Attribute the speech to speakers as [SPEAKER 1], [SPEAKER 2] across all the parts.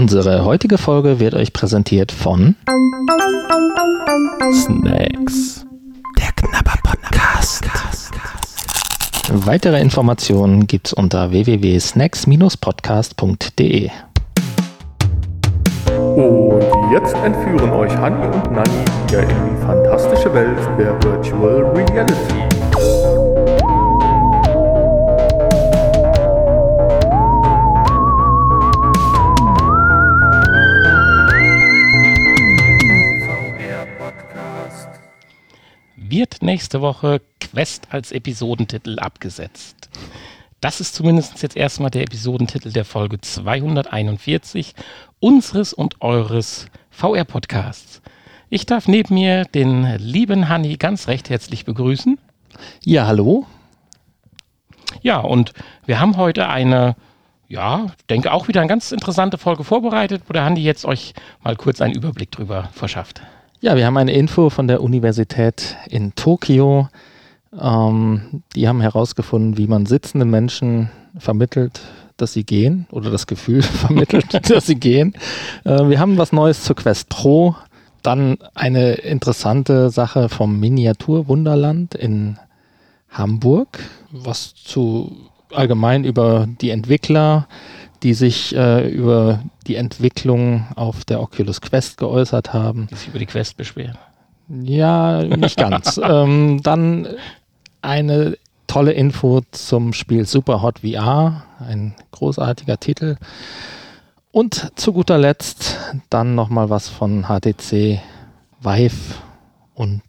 [SPEAKER 1] Unsere heutige Folge wird euch präsentiert von
[SPEAKER 2] Snacks.
[SPEAKER 1] Der Knabber Podcast. Weitere Informationen gibt's unter www.snacks-podcast.de.
[SPEAKER 2] Und jetzt entführen euch Hanni und Nanni wieder in die fantastische Welt der Virtual Reality.
[SPEAKER 3] Wird nächste Woche Quest als Episodentitel abgesetzt? Das ist zumindest jetzt erstmal der Episodentitel der Folge 241 unseres und eures VR-Podcasts. Ich darf neben mir den lieben Hanni ganz recht herzlich begrüßen.
[SPEAKER 1] Ja, hallo.
[SPEAKER 3] Ja, und wir haben heute eine, ja, denke auch wieder eine ganz interessante Folge vorbereitet, wo der Hanni jetzt euch mal kurz einen Überblick drüber verschafft.
[SPEAKER 1] Ja, wir haben eine Info von der Universität in Tokio. Ähm, die haben herausgefunden, wie man sitzenden Menschen vermittelt, dass sie gehen oder das Gefühl vermittelt, dass sie gehen. Äh, wir haben was Neues zur Quest Pro. Dann eine interessante Sache vom Miniaturwunderland in Hamburg, was zu allgemein über die Entwickler, die sich äh, über die Entwicklung auf der Oculus Quest geäußert haben.
[SPEAKER 3] Die sich über die Quest beschweren.
[SPEAKER 1] Ja, nicht ganz. ähm, dann eine tolle Info zum Spiel Super Hot VR, ein großartiger Titel. Und zu guter Letzt dann nochmal was von HTC Vive und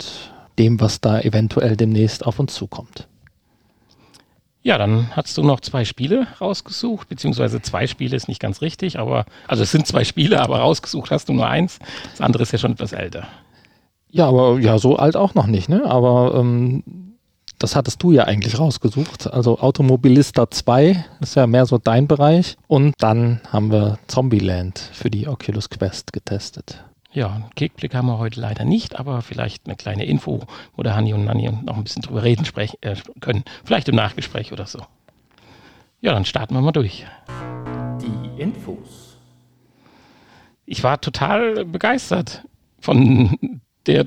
[SPEAKER 1] dem, was da eventuell demnächst auf uns zukommt.
[SPEAKER 3] Ja, dann hast du noch zwei Spiele rausgesucht, beziehungsweise zwei Spiele ist nicht ganz richtig, aber also es sind zwei Spiele, aber rausgesucht hast du nur eins. Das andere ist ja schon etwas älter.
[SPEAKER 1] Ja, aber ja, so alt auch noch nicht, ne? Aber ähm, das hattest du ja eigentlich rausgesucht. Also Automobilista 2 ist ja mehr so dein Bereich. Und dann haben wir Zombieland für die Oculus Quest getestet.
[SPEAKER 3] Ja, einen Kickblick haben wir heute leider nicht, aber vielleicht eine kleine Info, wo der Hanni und Nanni noch ein bisschen drüber reden sprech, äh, können. Vielleicht im Nachgespräch oder so. Ja, dann starten wir mal durch.
[SPEAKER 2] Die Infos.
[SPEAKER 3] Ich war total begeistert von der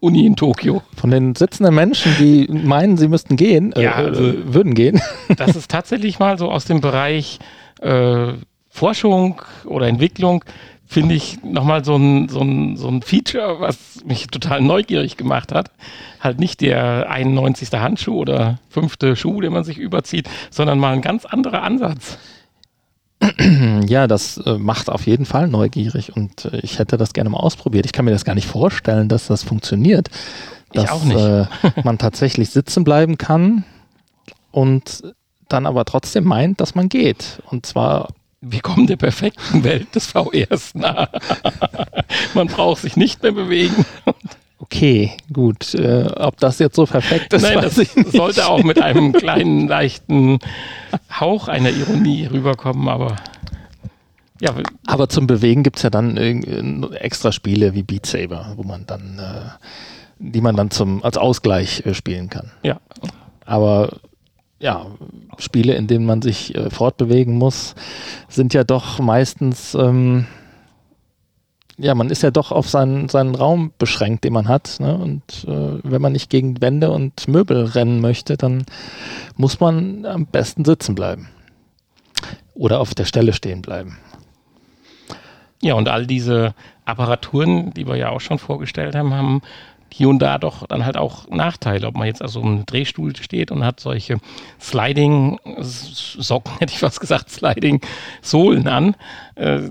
[SPEAKER 3] Uni in Tokio.
[SPEAKER 1] Von den sitzenden Menschen, die meinen, sie müssten gehen, äh,
[SPEAKER 3] Ja, also-
[SPEAKER 1] äh, würden gehen.
[SPEAKER 3] Das ist tatsächlich mal so aus dem Bereich äh, Forschung oder Entwicklung, finde ich nochmal so ein, so, ein, so ein Feature, was mich total neugierig gemacht hat. Halt nicht der 91. Handschuh oder fünfte Schuh, den man sich überzieht, sondern mal ein ganz anderer Ansatz.
[SPEAKER 1] Ja, das äh, macht auf jeden Fall neugierig und äh, ich hätte das gerne mal ausprobiert. Ich kann mir das gar nicht vorstellen, dass das funktioniert.
[SPEAKER 3] Ich
[SPEAKER 1] Dass
[SPEAKER 3] auch nicht.
[SPEAKER 1] Äh, man tatsächlich sitzen bleiben kann und dann aber trotzdem meint, dass man geht. Und zwar,
[SPEAKER 3] Wir kommen der perfekten Welt des VRs nahe. man braucht sich nicht mehr bewegen.
[SPEAKER 1] okay, gut, äh, ob das jetzt so perfekt ist,
[SPEAKER 3] Nein, das sollte auch mit einem kleinen, leichten Hauch einer Ironie rüberkommen, aber ja,
[SPEAKER 1] Aber zum Bewegen gibt es ja dann äh, extra Spiele wie Beat Saber, wo man dann, äh, die man dann zum, als Ausgleich äh, spielen kann.
[SPEAKER 3] ja.
[SPEAKER 1] Aber ja, Spiele, in denen man sich äh, fortbewegen muss, sind ja doch meistens, ähm, ja, man ist ja doch auf seinen, seinen Raum beschränkt, den man hat. Ne? Und äh, wenn man nicht gegen Wände und Möbel rennen möchte, dann muss man am besten sitzen bleiben. Oder auf der Stelle stehen bleiben.
[SPEAKER 3] Ja, und all diese Apparaturen, die wir ja auch schon vorgestellt haben, haben hier und da doch dann halt auch Nachteile. Ob man jetzt also im Drehstuhl steht und hat solche Sliding-Socken, hätte ich fast gesagt, Sliding-Sohlen an. Äh,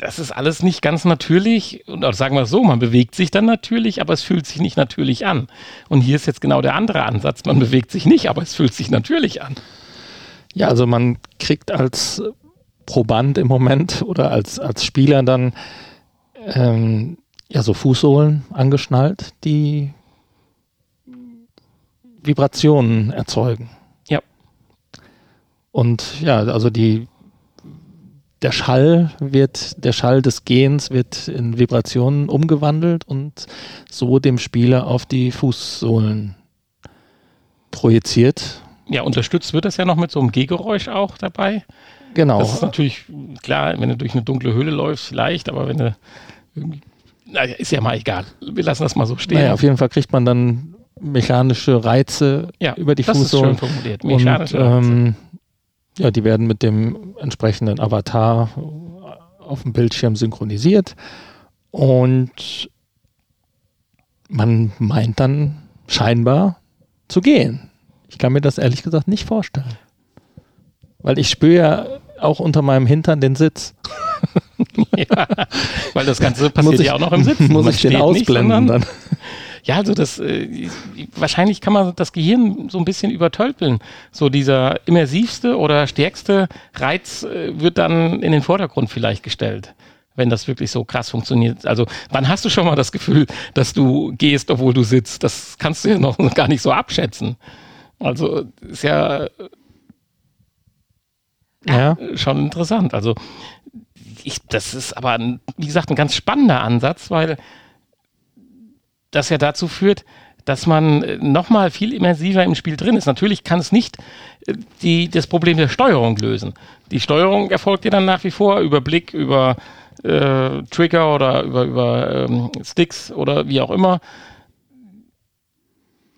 [SPEAKER 3] das ist alles nicht ganz natürlich. Und auch sagen wir so, man bewegt sich dann natürlich, aber es fühlt sich nicht natürlich an. Und hier ist jetzt genau der andere Ansatz. Man bewegt sich nicht, aber es fühlt sich natürlich an.
[SPEAKER 1] Ja, also man kriegt als Proband im Moment oder als, als Spieler dann ähm, ja so Fußsohlen angeschnallt, die Vibrationen erzeugen.
[SPEAKER 3] Ja.
[SPEAKER 1] Und ja, also die der Schall wird, der Schall des Gehens wird in Vibrationen umgewandelt und so dem Spieler auf die Fußsohlen projiziert.
[SPEAKER 3] Ja, unterstützt wird das ja noch mit so einem Gehgeräusch auch dabei.
[SPEAKER 1] Genau.
[SPEAKER 3] Das ist natürlich klar, wenn du durch eine dunkle Höhle läufst, leicht, aber wenn du irgendwie, naja, ist ja mal egal. Wir lassen das mal so stehen.
[SPEAKER 1] Naja, auf jeden Fall kriegt man dann mechanische Reize
[SPEAKER 3] ja,
[SPEAKER 1] über die
[SPEAKER 3] das
[SPEAKER 1] Fußsohlen.
[SPEAKER 3] ist schön formuliert.
[SPEAKER 1] Und,
[SPEAKER 3] Mechanische Reize.
[SPEAKER 1] ähm, ja, die werden mit dem entsprechenden Avatar auf dem Bildschirm synchronisiert und man meint dann scheinbar zu gehen. Ich kann mir das ehrlich gesagt nicht vorstellen. Weil ich spüre ja auch unter meinem Hintern den Sitz.
[SPEAKER 3] ja, weil das Ganze passiert
[SPEAKER 1] ich-
[SPEAKER 3] ja auch noch im Sitzen.
[SPEAKER 1] Muss
[SPEAKER 3] Man
[SPEAKER 1] ich den
[SPEAKER 3] nicht,
[SPEAKER 1] ausblenden
[SPEAKER 3] sondern-
[SPEAKER 1] dann?
[SPEAKER 3] Ja, also das äh, wahrscheinlich kann man das Gehirn so ein bisschen übertölpeln. So dieser immersivste oder stärkste Reiz äh, wird dann in den Vordergrund vielleicht gestellt, wenn das wirklich so krass funktioniert. Also wann hast du schon mal das Gefühl, dass du gehst, obwohl du sitzt? Das kannst du ja noch gar nicht so abschätzen. Also ist ja
[SPEAKER 1] Ja.
[SPEAKER 3] schon interessant. Also ich, das ist aber, ein, wie gesagt, ein ganz spannender Ansatz, weil das ja dazu führt, dass man äh, nochmal viel immersiver im Spiel drin ist. Natürlich kann es nicht äh, die, das Problem der Steuerung lösen. Die Steuerung erfolgt ja dann nach wie vor über Blick, über äh, Trigger oder über, über ähm, Sticks oder wie auch immer.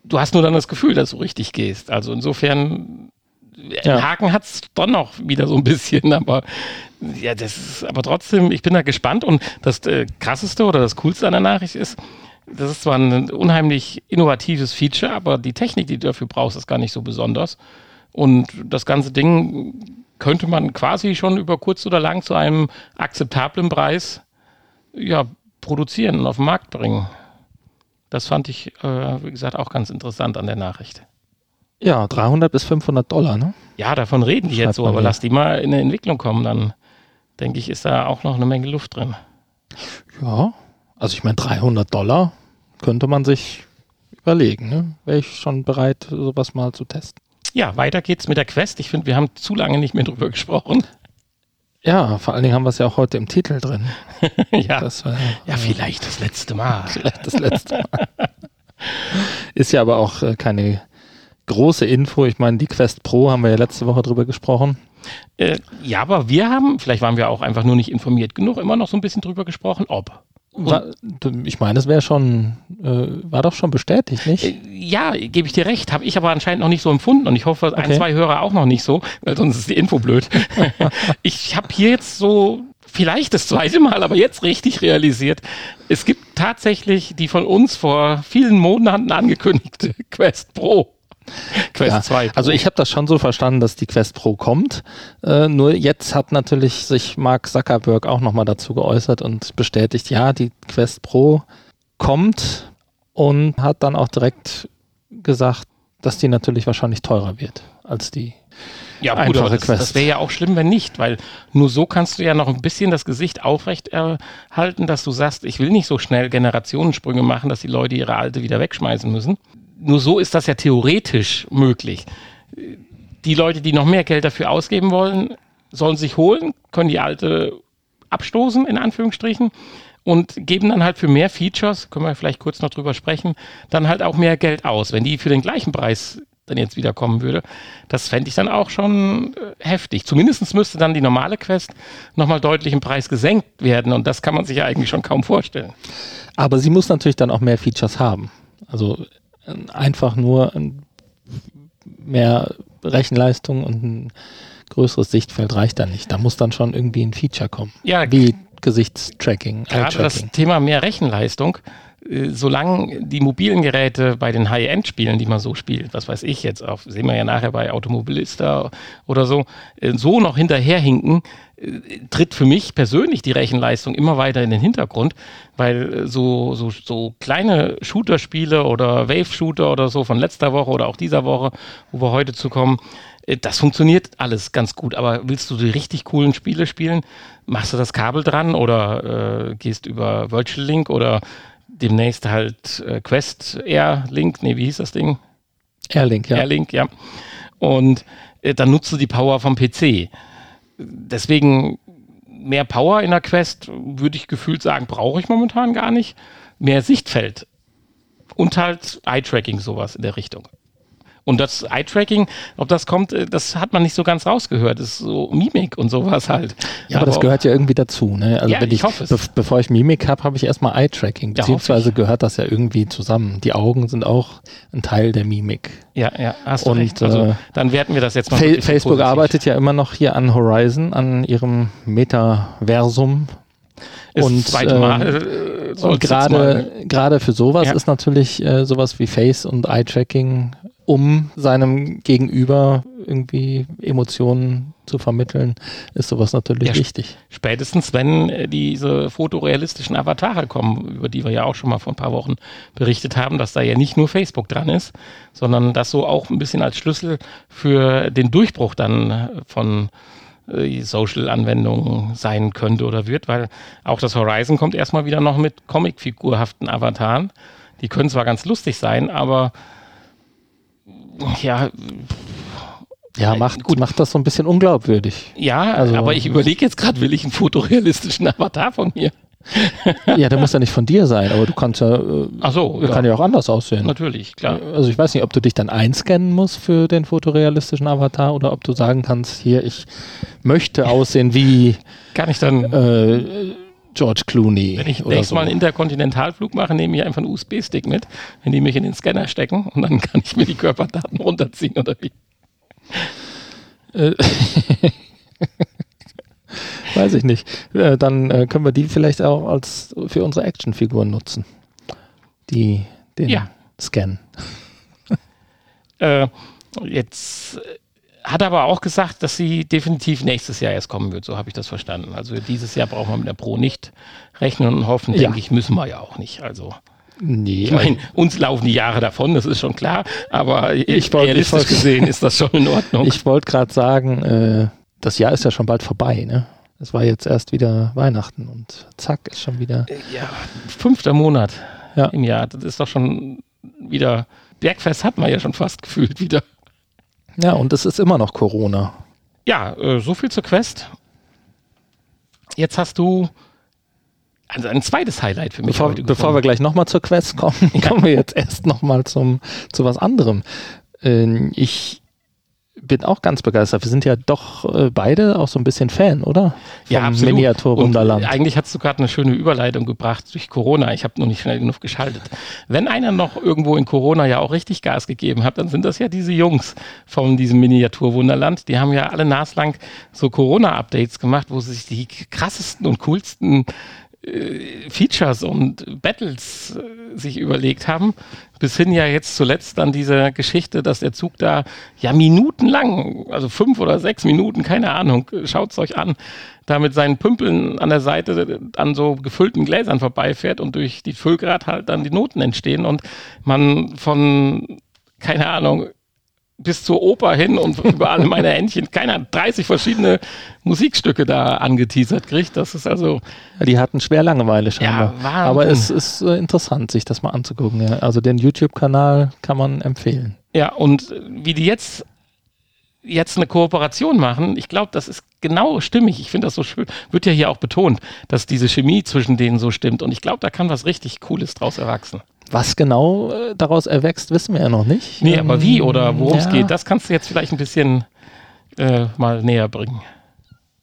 [SPEAKER 3] Du hast nur dann das Gefühl, dass du richtig gehst. Also insofern
[SPEAKER 1] Ja.
[SPEAKER 3] Haken hat es doch noch wieder so ein bisschen, aber ja, das ist aber trotzdem, ich bin da gespannt und das äh, krasseste oder das coolste an der Nachricht ist, das ist zwar ein unheimlich innovatives Feature, aber die Technik, die du dafür brauchst, ist gar nicht so besonders. Und das ganze Ding könnte man quasi schon über kurz oder lang zu einem akzeptablen Preis ja, produzieren und auf den Markt bringen. Das fand ich, äh, wie gesagt, auch ganz interessant an der Nachricht.
[SPEAKER 1] Ja, 300 bis 500 Dollar, ne?
[SPEAKER 3] Ja, davon reden die jetzt so, aber lass die mal in eine Entwicklung kommen, dann denke ich, ist da auch noch eine Menge Luft drin.
[SPEAKER 1] Ja, also ich meine 300 Dollar könnte man sich überlegen, ne? Wäre ich schon bereit, sowas mal zu testen.
[SPEAKER 3] Ja, weiter geht's mit der Quest. Ich finde, wir haben zu lange nicht mehr drüber gesprochen.
[SPEAKER 1] Ja, vor allen Dingen haben wir es ja auch heute im Titel drin.
[SPEAKER 3] ja.
[SPEAKER 1] Das war
[SPEAKER 3] ja, vielleicht das letzte Mal.
[SPEAKER 1] vielleicht das letzte Mal. Ist ja aber auch äh, keine große Info. Ich meine, die Quest Pro haben wir ja letzte Woche drüber gesprochen.
[SPEAKER 3] Äh, ja, aber wir haben, vielleicht waren wir auch einfach nur nicht informiert genug, immer noch so ein bisschen drüber gesprochen, ob.
[SPEAKER 1] War, ich meine, es wäre schon, äh, war doch schon bestätigt, nicht?
[SPEAKER 3] Äh, Ja, gebe ich dir recht, habe ich aber anscheinend noch nicht so empfunden und ich hoffe, ein,
[SPEAKER 1] Okay.
[SPEAKER 3] zwei Hörer auch noch nicht so, weil sonst ist die Info blöd. ich habe hier jetzt so vielleicht das zweite Mal, aber jetzt richtig realisiert, es gibt tatsächlich die von uns vor vielen Monaten angekündigte Quest Pro. Quest
[SPEAKER 1] Ja,
[SPEAKER 3] 2 Pro.
[SPEAKER 1] Also ich habe das schon so verstanden, dass die Quest Pro kommt. Äh, nur jetzt hat natürlich sich Mark Zuckerberg auch nochmal dazu geäußert und bestätigt, ja, die Quest Pro kommt und hat dann auch direkt gesagt, dass die natürlich wahrscheinlich teurer wird als die.
[SPEAKER 3] Ja, gut,
[SPEAKER 1] Einfache
[SPEAKER 3] aber das,
[SPEAKER 1] Quest.
[SPEAKER 3] das wäre ja auch schlimm, wenn nicht, weil nur so kannst du ja noch ein bisschen das Gesicht aufrecht erhalten, dass du sagst, ich will nicht so schnell Generationensprünge machen, dass die Leute ihre alte wieder wegschmeißen müssen. Nur so ist das ja theoretisch möglich. Die Leute, die noch mehr Geld dafür ausgeben wollen, sollen sich holen, können die alte abstoßen, in Anführungsstrichen, und geben dann halt für mehr Features, können wir vielleicht kurz noch drüber sprechen, dann halt auch mehr Geld aus. Wenn die für den gleichen Preis dann jetzt wieder kommen würde, das fände ich dann auch schon äh, heftig. Zumindest müsste dann die normale Quest nochmal deutlich im Preis gesenkt werden und das kann man sich ja eigentlich schon kaum vorstellen.
[SPEAKER 1] Aber sie muss natürlich dann auch mehr Features haben. Also einfach nur mehr Rechenleistung und ein größeres Sichtfeld reicht da nicht. Da muss dann schon irgendwie ein Feature kommen.
[SPEAKER 3] Ja,
[SPEAKER 1] Wie Gesichtstracking,
[SPEAKER 3] Gerade das. Thema mehr Rechenleistung, äh, solange die mobilen Geräte bei den High-End-Spielen, die man so spielt, was weiß ich jetzt, auf, sehen wir ja nachher bei Automobilista oder so, äh, so noch hinterherhinken, tritt für mich persönlich die Rechenleistung immer weiter in den Hintergrund, weil äh, so, so, so kleine Shooter-Spiele oder Wave-Shooter oder so von letzter Woche oder auch dieser Woche, wo wir heute zu kommen, äh, das funktioniert alles ganz gut, aber willst du die richtig coolen Spiele spielen, machst du das Kabel dran oder äh, gehst über Virtual Link oder demnächst halt äh, Quest Air Link, nee, wie hieß das Ding?
[SPEAKER 1] Airlink, ja.
[SPEAKER 3] Airlink, ja. Und äh, dann nutzt du die Power vom PC. Deswegen mehr Power in der Quest, würde ich gefühlt sagen, brauche ich momentan gar nicht. Mehr Sichtfeld. Und halt Eye-Tracking, sowas in der Richtung. Und das Eye-Tracking, ob das kommt, äh, das hat man nicht so ganz rausgehört. Das ist so Mimik und sowas halt.
[SPEAKER 1] Ja, aber, aber das gehört ja irgendwie dazu. Ne?
[SPEAKER 3] Also ja, wenn ich, ich hoffe
[SPEAKER 1] be bevor ich Mimik habe, habe ich erstmal Eye-Tracking. Beziehungsweise ja, gehört das ja irgendwie zusammen. Die Augen sind auch ein Teil der Mimik.
[SPEAKER 3] Ja, ja, hast und, recht. Also, äh, dann werten wir das jetzt mal.
[SPEAKER 1] Fa Facebook positiv. arbeitet ja immer noch hier an Horizon, an ihrem Metaversum.
[SPEAKER 3] Ist und zweite Mal.
[SPEAKER 1] Ähm, und gerade gerade für sowas ja. ist natürlich äh, sowas wie Face und Eye-Tracking, um seinem Gegenüber irgendwie Emotionen zu vermitteln, ist sowas natürlich ja, wichtig.
[SPEAKER 3] Spätestens, wenn äh, diese fotorealistischen Avatare kommen, über die wir ja auch schon mal vor ein paar Wochen berichtet haben, dass da ja nicht nur Facebook dran ist, sondern das so auch ein bisschen als Schlüssel für den Durchbruch dann von äh, Social-Anwendung sein könnte oder wird, weil auch das Horizon kommt erstmal wieder noch mit Comicfigurhaften Avataren. Die können zwar ganz lustig sein, aber ja.
[SPEAKER 1] Ja, macht, gut. macht das so ein bisschen unglaubwürdig.
[SPEAKER 3] Ja, also, aber ich überlege jetzt gerade, will ich einen fotorealistischen Avatar von mir?
[SPEAKER 1] ja, der muss ja nicht von dir sein, aber du kannst ja, äh,
[SPEAKER 3] Ach so,
[SPEAKER 1] ja. kann ja auch anders aussehen.
[SPEAKER 3] Natürlich, klar.
[SPEAKER 1] Also ich weiß nicht, ob du dich dann einscannen musst für den fotorealistischen Avatar oder ob du sagen kannst, hier, ich möchte aussehen wie
[SPEAKER 3] kann ich dann
[SPEAKER 1] äh, George Clooney.
[SPEAKER 3] Wenn ich nächstes so. Mal einen Interkontinentalflug mache, nehme ich einfach einen USB-Stick mit, wenn die mich in den Scanner stecken und dann kann ich mir die Körperdaten runterziehen oder wie.
[SPEAKER 1] Äh, Weiß ich nicht. Äh, dann äh, können wir die vielleicht auch als für unsere Actionfiguren nutzen. Die, den ja. Scan.
[SPEAKER 3] äh, jetzt hat aber auch gesagt, dass sie definitiv nächstes Jahr erst kommen wird. So habe ich das verstanden. Also dieses Jahr brauchen wir mit der Pro nicht rechnen und hoffen, ja. denke ich, müssen wir ja auch nicht. Also
[SPEAKER 1] Nee,
[SPEAKER 3] ich meine, uns laufen die Jahre davon, das ist schon klar, aber ich wollt, realistisch ich wollt, gesehen ist das schon in Ordnung.
[SPEAKER 1] Ich wollte gerade sagen, äh, das Jahr ist ja schon bald vorbei, ne? Es war jetzt erst wieder Weihnachten und zack, ist schon wieder.
[SPEAKER 3] Ja, fünfter Monat ja. im Jahr. Das ist doch schon wieder. Bergfest hat man ja schon fast gefühlt wieder.
[SPEAKER 1] Ja, und es ist immer noch Corona.
[SPEAKER 3] Ja, äh, so viel zur Quest. Jetzt hast du also ein zweites Highlight für mich.
[SPEAKER 1] Bevor, bevor wir gleich nochmal zur Quest kommen, ja. kommen wir jetzt erst nochmal zu was anderem. Äh, ich bin auch ganz begeistert. Wir sind ja doch äh, beide auch so ein bisschen Fan, oder?
[SPEAKER 3] Vom ja, absolut. Miniatur Wunderland. Eigentlich hast du gerade eine schöne Überleitung gebracht durch Corona. Ich habe noch nicht schnell genug geschaltet. Wenn einer noch irgendwo in Corona ja auch richtig Gas gegeben hat, dann sind das ja diese Jungs von diesem Miniatur Wunderland. Die haben ja alle naslang so Corona-Updates gemacht, wo sie sich die krassesten und coolsten äh, Features und Battles äh, sich überlegt haben, bis hin ja jetzt zuletzt dann diese Geschichte, dass der Zug da ja minutenlang, also fünf oder sechs Minuten, keine Ahnung, schaut es euch an, da mit seinen Pümpeln an der Seite an so gefüllten Gläsern vorbeifährt und durch die Füllgrad halt dann die Noten entstehen und man von, keine Ahnung, bis zur Oper hin und über alle meine Händchen, keiner 30 verschiedene Musikstücke da angeteasert kriegt. Das ist also.
[SPEAKER 1] Ja, die hatten schwer Langeweile scheinbar. Ja, Aber es ist äh, interessant, sich das mal anzugucken. Ja. Also den YouTube-Kanal kann man empfehlen.
[SPEAKER 3] Ja, und wie die jetzt jetzt eine Kooperation machen, ich glaube, das ist genau stimmig. Ich finde das so schön. Wird ja hier auch betont, dass diese Chemie zwischen denen so stimmt. Und ich glaube, da kann was richtig Cooles draus erwachsen.
[SPEAKER 1] Was genau äh, daraus erwächst, wissen wir ja noch nicht.
[SPEAKER 3] Nee, aber wie oder worum es ja. geht, das kannst du jetzt vielleicht ein bisschen äh, mal näher bringen.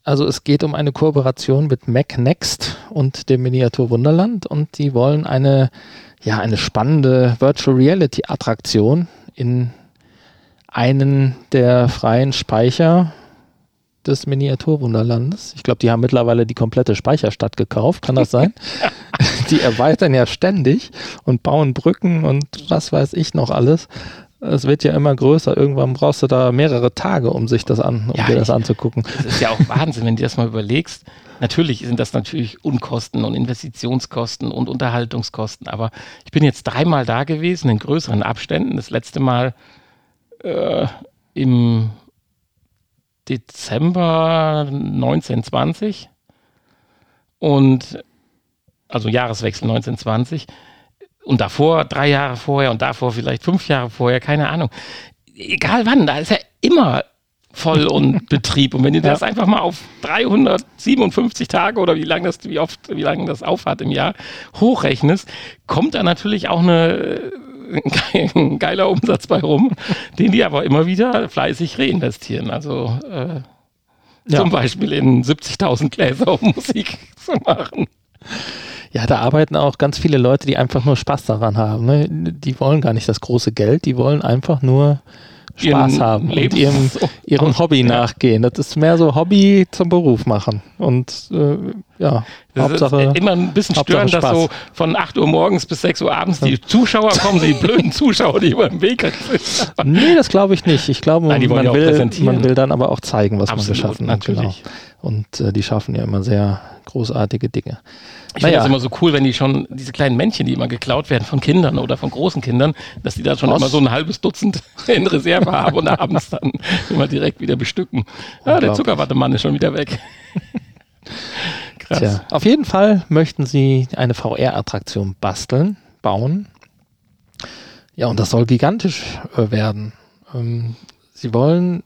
[SPEAKER 1] Also es geht um eine Kooperation mit Mac Next und dem Miniatur Wunderland und die wollen eine, ja, eine spannende Virtual Reality Attraktion in einen der freien Speicher des Miniaturwunderlandes. Ich glaube, die haben mittlerweile die komplette Speicherstadt gekauft, kann das sein? die erweitern ja ständig und bauen Brücken und was weiß ich noch alles. Es wird ja immer größer. Irgendwann brauchst du da mehrere Tage, um sich das an, um ja, dir das ich, anzugucken.
[SPEAKER 3] Das ist ja auch Wahnsinn, wenn du das mal überlegst. Natürlich sind das natürlich Unkosten und Investitionskosten und Unterhaltungskosten. Aber ich bin jetzt dreimal da gewesen in größeren Abständen. Das letzte Mal äh, im Dezember 1920 und also Jahreswechsel 1920 und davor drei Jahre vorher und davor vielleicht fünf Jahre vorher, keine Ahnung. Egal wann, da ist ja immer voll und Betrieb. Und wenn du das einfach mal auf 357 Tage oder wie lange das, wie oft, wie lange das aufhat im Jahr, hochrechnest, kommt da natürlich auch eine ein geiler Umsatz bei rum, den die aber immer wieder fleißig reinvestieren. Also äh, ja. zum Beispiel in 70.000 Gläser, um Musik zu machen.
[SPEAKER 1] Ja, da arbeiten auch ganz viele Leute, die einfach nur Spaß daran haben. Ne? Die wollen gar nicht das große Geld, die wollen einfach nur Spaß ihren haben Lebens und ihrem, ihrem Hobby ja. nachgehen. Das ist mehr so Hobby zum Beruf machen. Und äh, ja,
[SPEAKER 3] das Hauptsache, ist immer ein bisschen störend, dass so von 8 Uhr morgens bis 6 Uhr abends die Zuschauer kommen, die blöden Zuschauer, die über dem Weg
[SPEAKER 1] sind. nee, das glaube ich nicht. Ich glaube, Nein, man, will, man will dann aber auch zeigen, was Absolut, man geschaffen hat. Genau. Und äh, die schaffen ja immer sehr großartige Dinge.
[SPEAKER 3] Ich naja. finde es immer so cool, wenn die schon, diese kleinen Männchen, die immer geklaut werden von Kindern oder von großen Kindern, dass die da schon Was? immer so ein halbes Dutzend in Reserve haben und abends dann immer direkt wieder bestücken. Ah, der Zuckerwattemann ist schon wieder weg.
[SPEAKER 1] Tja, auf jeden Fall möchten sie eine VR-Attraktion basteln, bauen. Ja, und das soll gigantisch äh, werden. Ähm, sie wollen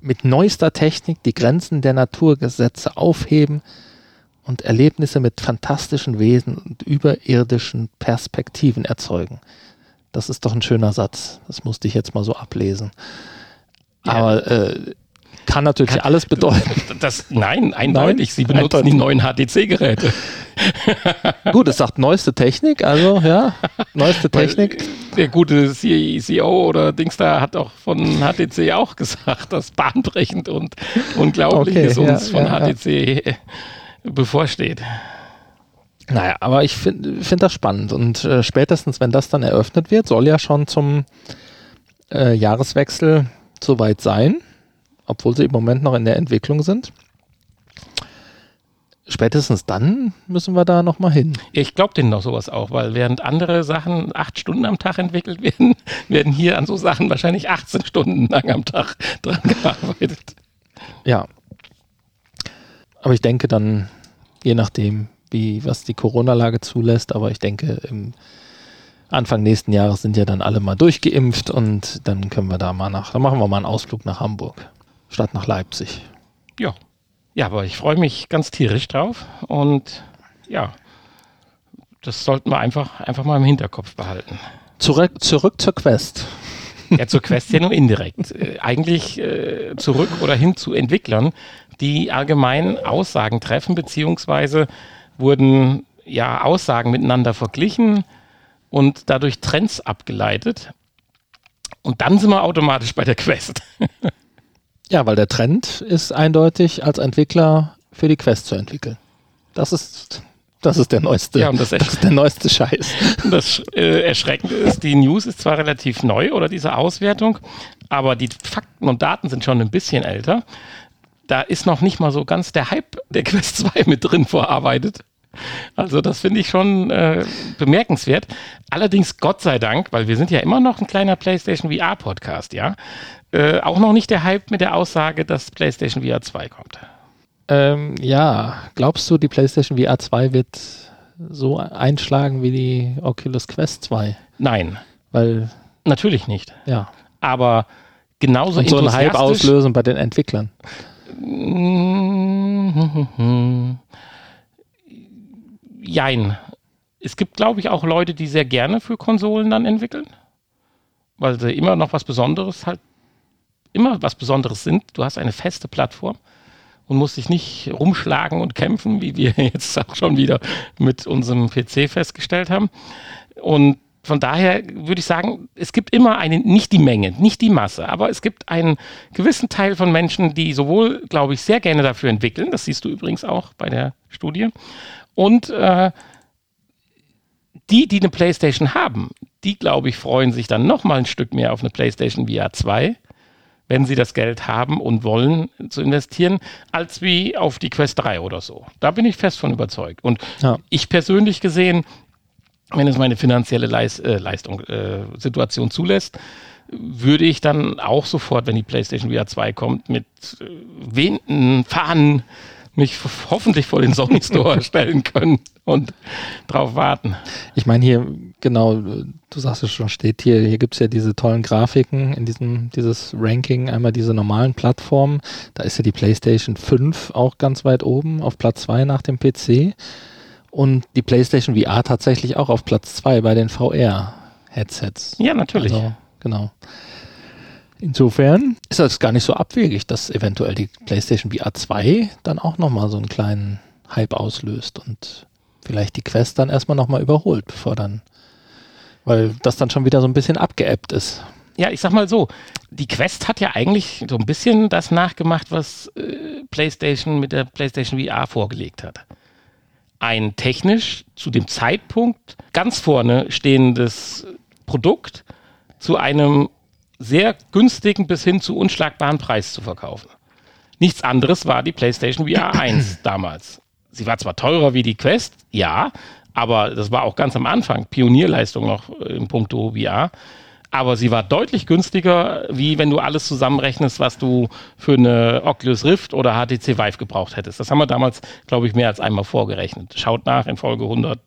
[SPEAKER 1] mit neuester Technik die Grenzen der Naturgesetze aufheben und Erlebnisse mit fantastischen Wesen und überirdischen Perspektiven erzeugen. Das ist doch ein schöner Satz. Das musste ich jetzt mal so ablesen. Ja. Aber äh, kann natürlich kann, alles bedeuten.
[SPEAKER 3] Das, nein, eindeutig. Nein, Sie benutzen eindeutig. die neuen HTC-Geräte.
[SPEAKER 1] Gut, es sagt neueste Technik, also ja, neueste Technik.
[SPEAKER 3] Der gute CEO oder Dings da hat auch von HTC auch gesagt, das bahnbrechend und unglaublich okay, ist uns ja, von ja, HTC ja bevorsteht.
[SPEAKER 1] Naja, aber ich finde find das spannend und äh, spätestens, wenn das dann eröffnet wird, soll ja schon zum äh, Jahreswechsel soweit sein, obwohl sie im Moment noch in der Entwicklung sind. Spätestens dann müssen wir da nochmal hin.
[SPEAKER 3] Ich glaube denen noch sowas auch, weil während andere Sachen acht Stunden am Tag entwickelt werden, werden hier an so Sachen wahrscheinlich 18 Stunden lang am Tag dran gearbeitet.
[SPEAKER 1] Ja, aber ich denke dann, je nachdem, wie, was die Corona-Lage zulässt, aber ich denke, im Anfang nächsten Jahres sind ja dann alle mal durchgeimpft und dann können wir da mal nach, dann machen wir mal einen Ausflug nach Hamburg, statt nach Leipzig.
[SPEAKER 3] Ja. Ja, aber ich freue mich ganz tierisch drauf und ja, das sollten wir einfach, einfach mal im Hinterkopf behalten.
[SPEAKER 1] Zurück, zurück zur Quest.
[SPEAKER 3] Ja, zur Quest ja nur indirekt. Äh, eigentlich äh, zurück oder hin zu Entwicklern, die allgemein Aussagen treffen, beziehungsweise wurden ja Aussagen miteinander verglichen und dadurch Trends abgeleitet. Und dann sind wir automatisch bei der Quest.
[SPEAKER 1] ja, weil der Trend ist eindeutig, als Entwickler für die Quest zu entwickeln. Das ist das ist der neueste,
[SPEAKER 3] ja, das, das ist der neueste Scheiß. Das äh, Erschreckende ist, die News ist zwar relativ neu oder diese Auswertung, aber die Fakten und Daten sind schon ein bisschen älter da ist noch nicht mal so ganz der Hype der Quest 2 mit drin verarbeitet. Also das finde ich schon äh, bemerkenswert. Allerdings Gott sei Dank, weil wir sind ja immer noch ein kleiner PlayStation VR Podcast, ja. Äh, auch noch nicht der Hype mit der Aussage, dass PlayStation VR 2 kommt.
[SPEAKER 1] Ähm, ja, glaubst du, die PlayStation VR 2 wird so einschlagen wie die Oculus Quest 2?
[SPEAKER 3] Nein.
[SPEAKER 1] Weil.
[SPEAKER 3] Natürlich nicht.
[SPEAKER 1] Ja.
[SPEAKER 3] Aber genauso
[SPEAKER 1] Und so einen Hype auslösen bei den Entwicklern.
[SPEAKER 3] Jein. Es gibt, glaube ich, auch Leute, die sehr gerne für Konsolen dann entwickeln, weil sie immer noch was Besonderes halt, immer was Besonderes sind. Du hast eine feste Plattform und musst dich nicht rumschlagen und kämpfen, wie wir jetzt auch schon wieder mit unserem PC festgestellt haben. Und von daher würde ich sagen, es gibt immer eine, nicht die Menge, nicht die Masse, aber es gibt einen gewissen Teil von Menschen, die sowohl, glaube ich, sehr gerne dafür entwickeln, das siehst du übrigens auch bei der Studie, und äh, die, die eine PlayStation haben, die, glaube ich, freuen sich dann noch mal ein Stück mehr auf eine PlayStation VR 2, wenn sie das Geld haben und wollen zu investieren, als wie auf die Quest 3 oder so. Da bin ich fest von überzeugt. Und ja. ich persönlich gesehen wenn es meine finanzielle Leis äh, Leistung, äh, Situation zulässt, würde ich dann auch sofort, wenn die PlayStation VR 2 kommt, mit äh, wehenden Fahnen mich hoffentlich vor den Sony Store stellen können und drauf warten.
[SPEAKER 1] Ich meine hier, genau, du sagst es schon, steht hier, hier gibt es ja diese tollen Grafiken in diesem, dieses Ranking, einmal diese normalen Plattformen, da ist ja die PlayStation 5 auch ganz weit oben, auf Platz 2 nach dem PC und die PlayStation VR tatsächlich auch auf Platz 2 bei den VR. Headsets.
[SPEAKER 3] Ja, natürlich.
[SPEAKER 1] Also, genau. Insofern ist das gar nicht so abwegig, dass eventuell die PlayStation VR 2 dann auch nochmal so einen kleinen Hype auslöst und vielleicht die Quest dann erstmal nochmal überholt, bevor dann, weil das dann schon wieder so ein bisschen abgeebbt ist.
[SPEAKER 3] Ja, ich sag mal so, die Quest hat ja eigentlich so ein bisschen das nachgemacht, was äh, PlayStation mit der PlayStation VR vorgelegt hat. Ein technisch zu dem Zeitpunkt ganz vorne stehendes Produkt zu einem sehr günstigen bis hin zu unschlagbaren Preis zu verkaufen. Nichts anderes war die PlayStation VR 1 damals. Sie war zwar teurer wie die Quest, ja, aber das war auch ganz am Anfang Pionierleistung noch im Punkto VR aber sie war deutlich günstiger, wie wenn du alles zusammenrechnest, was du für eine Oculus Rift oder HTC Vive gebraucht hättest. Das haben wir damals, glaube ich, mehr als einmal vorgerechnet. Schaut nach in Folge 100,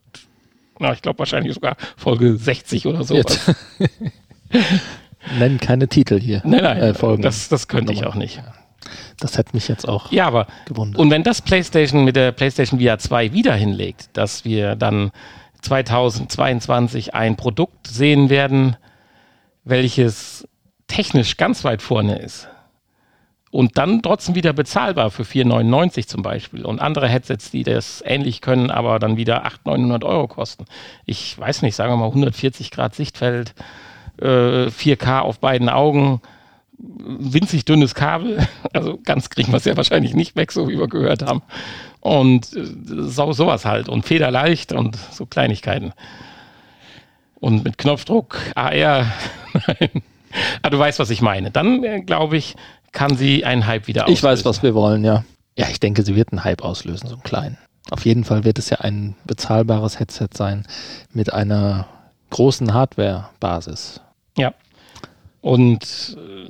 [SPEAKER 3] na, ich glaube wahrscheinlich sogar Folge 60 oder so.
[SPEAKER 1] Nennen keine Titel hier.
[SPEAKER 3] Nein, nein, äh. Das, das könnte ich auch nicht.
[SPEAKER 1] Das hätte mich jetzt auch
[SPEAKER 3] ja, aber, gewundert. Und wenn das PlayStation mit der PlayStation VR 2 wieder hinlegt, dass wir dann 2022 ein Produkt sehen werden, welches technisch ganz weit vorne ist und dann trotzdem wieder bezahlbar für 4,99 zum Beispiel und andere Headsets, die das ähnlich können, aber dann wieder 800, 900 Euro kosten. Ich weiß nicht, sagen wir mal 140 Grad Sichtfeld, äh, 4K auf beiden Augen, winzig dünnes Kabel, also ganz kriegen wir es ja wahrscheinlich nicht weg, so wie wir gehört haben. Und äh, so, sowas halt und federleicht und so Kleinigkeiten. Und mit Knopfdruck AR Nein. Ah, du weißt, was ich meine. Dann, äh, glaube ich, kann sie einen Hype wieder
[SPEAKER 1] auslösen. Ich weiß, was wir wollen, ja. Ja, ich denke, sie wird einen Hype auslösen, so einen kleinen. Auf jeden Fall wird es ja ein bezahlbares Headset sein mit einer großen Hardware-Basis.
[SPEAKER 3] Ja. Und äh,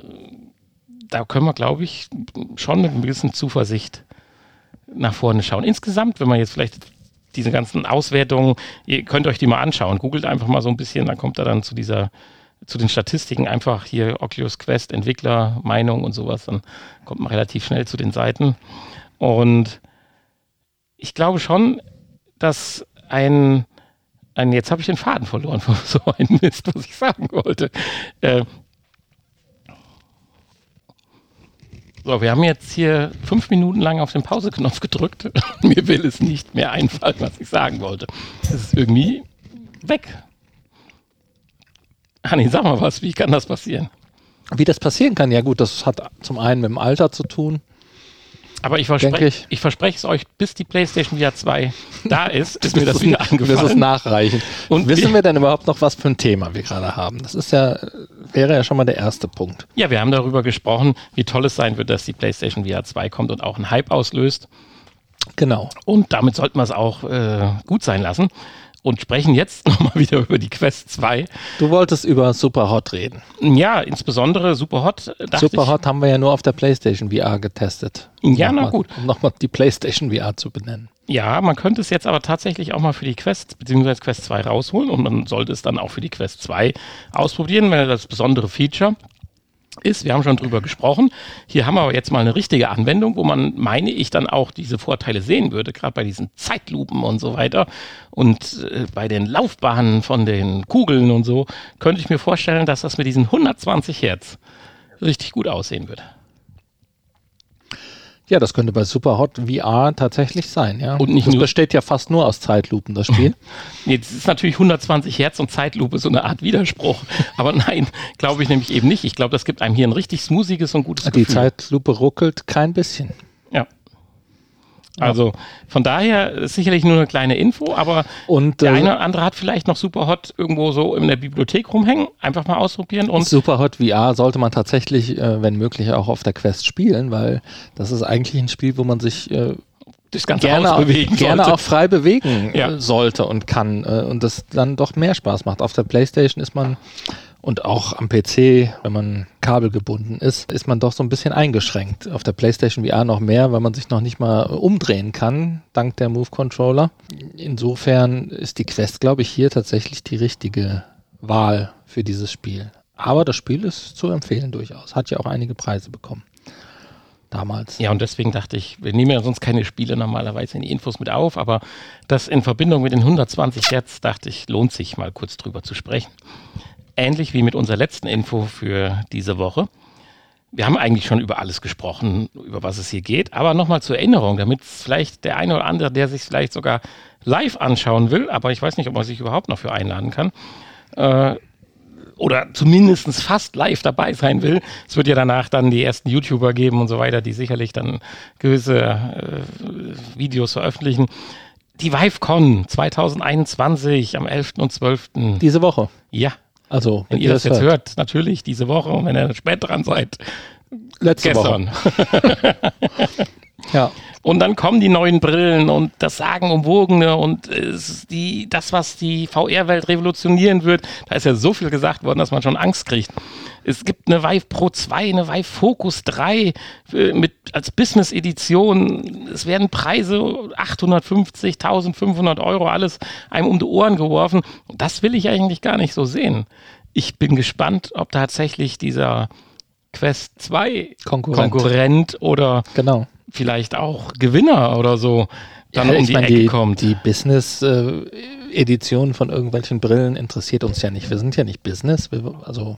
[SPEAKER 3] da können wir, glaube ich, schon mit ein bisschen Zuversicht nach vorne schauen. Insgesamt, wenn man jetzt vielleicht diese ganzen Auswertungen, ihr könnt euch die mal anschauen. Googelt einfach mal so ein bisschen, dann kommt er dann zu dieser zu den Statistiken einfach hier Oculus Quest, Entwickler, Meinung und sowas, dann kommt man relativ schnell zu den Seiten. Und ich glaube schon, dass ein, ein jetzt habe ich den Faden verloren so einem Mist, was ich sagen wollte. Äh, so, wir haben jetzt hier fünf Minuten lang auf den Pauseknopf gedrückt. Mir will es nicht mehr einfallen, was ich sagen wollte. Es ist irgendwie weg. Hanni, sag mal was, wie kann das passieren?
[SPEAKER 1] Wie das passieren kann, ja gut, das hat zum einen mit dem Alter zu tun.
[SPEAKER 3] Aber ich verspreche ich. ich verspreche es euch, bis die PlayStation VR 2 da ist, ist mir das wieder angefallen.
[SPEAKER 1] Das ist nachreichen. Und wissen wir denn überhaupt noch, was für ein Thema wir gerade haben? Das ist ja, wäre ja schon mal der erste Punkt.
[SPEAKER 3] Ja, wir haben darüber gesprochen, wie toll es sein wird, dass die PlayStation VR 2 kommt und auch einen Hype auslöst.
[SPEAKER 1] Genau.
[SPEAKER 3] Und damit sollten wir es auch äh, gut sein lassen und sprechen jetzt nochmal wieder über die Quest 2.
[SPEAKER 1] Du wolltest über Superhot reden.
[SPEAKER 3] Ja, insbesondere Superhot.
[SPEAKER 1] Superhot haben wir ja nur auf der PlayStation VR getestet.
[SPEAKER 3] Um ja, na gut.
[SPEAKER 1] Um nochmal die PlayStation VR zu benennen.
[SPEAKER 3] Ja, man könnte es jetzt aber tatsächlich auch mal für die Quest bzw. Quest 2 rausholen und man sollte es dann auch für die Quest 2 ausprobieren, weil das besondere Feature ist, wir haben schon drüber gesprochen. Hier haben wir aber jetzt mal eine richtige Anwendung, wo man, meine ich, dann auch diese Vorteile sehen würde, gerade bei diesen Zeitlupen und so weiter. Und äh, bei den Laufbahnen von den Kugeln und so, könnte ich mir vorstellen, dass das mit diesen 120 Hertz richtig gut aussehen würde.
[SPEAKER 1] Ja, das könnte bei Superhot VR tatsächlich sein, ja.
[SPEAKER 3] Und nicht
[SPEAKER 1] das
[SPEAKER 3] nur
[SPEAKER 1] besteht ja fast nur aus Zeitlupen, das Spiel.
[SPEAKER 3] Jetzt ist natürlich 120 Hertz und Zeitlupe so eine Art Widerspruch. Aber nein, glaube ich nämlich eben nicht. Ich glaube, das gibt einem hier ein richtig smoothiges und gutes
[SPEAKER 1] Die Gefühl. Die Zeitlupe ruckelt kein bisschen.
[SPEAKER 3] Also von daher sicherlich nur eine kleine Info, aber
[SPEAKER 1] und,
[SPEAKER 3] der äh, eine oder andere hat vielleicht noch Superhot irgendwo so in der Bibliothek rumhängen. Einfach mal ausprobieren. Und
[SPEAKER 1] Superhot VR sollte man tatsächlich, äh, wenn möglich, auch auf der Quest spielen, weil das ist eigentlich ein Spiel, wo man sich äh,
[SPEAKER 3] das Ganze gerne, auch,
[SPEAKER 1] gerne auch frei bewegen ja. Äh, sollte und kann äh, und das dann doch mehr Spaß macht. Auf der Playstation ist man und auch am PC, wenn man kabelgebunden ist, ist man doch so ein bisschen eingeschränkt. Auf der PlayStation VR noch mehr, weil man sich noch nicht mal umdrehen kann, dank der Move Controller. Insofern ist die Quest, glaube ich, hier tatsächlich die richtige Wahl für dieses Spiel. Aber das Spiel ist zu empfehlen durchaus. Hat ja auch einige Preise bekommen. damals.
[SPEAKER 3] Ja, und deswegen dachte ich, wir nehmen ja sonst keine Spiele normalerweise in die Infos mit auf, aber das in Verbindung mit den 120 Hertz dachte ich, lohnt sich mal kurz drüber zu sprechen. Ähnlich wie mit unserer letzten Info für diese Woche. Wir haben eigentlich schon über alles gesprochen, über was es hier geht, aber nochmal zur Erinnerung, damit vielleicht der eine oder andere, der sich vielleicht sogar live anschauen will, aber ich weiß nicht, ob man sich überhaupt noch für einladen kann, äh, oder zumindest fast live dabei sein will. Es wird ja danach dann die ersten YouTuber geben und so weiter, die sicherlich dann gewisse äh, Videos veröffentlichen. Die ViveCon 2021 am 11. und 12.
[SPEAKER 1] Diese Woche.
[SPEAKER 3] Ja.
[SPEAKER 1] Also,
[SPEAKER 3] wenn, wenn ihr das jetzt hört. hört, natürlich diese Woche und wenn ihr spät dran seid,
[SPEAKER 1] Letzte gestern. Woche.
[SPEAKER 3] ja. Und dann kommen die neuen Brillen und das Sagenumwogene und die, das, was die VR-Welt revolutionieren wird. Da ist ja so viel gesagt worden, dass man schon Angst kriegt. Es gibt eine Vive Pro 2, eine Vive Focus 3 äh, mit, als Business-Edition. Es werden Preise 850, 1500 Euro, alles einem um die Ohren geworfen. Das will ich eigentlich gar nicht so sehen. Ich bin gespannt, ob tatsächlich dieser Quest 2
[SPEAKER 1] Konkurrent,
[SPEAKER 3] Konkurrent oder
[SPEAKER 1] genau
[SPEAKER 3] vielleicht auch Gewinner oder so dann ja, um die meine, Ecke
[SPEAKER 1] die,
[SPEAKER 3] kommt.
[SPEAKER 1] Die Business-Edition äh, von irgendwelchen Brillen interessiert uns ja nicht. Wir sind ja nicht Business. Wir, also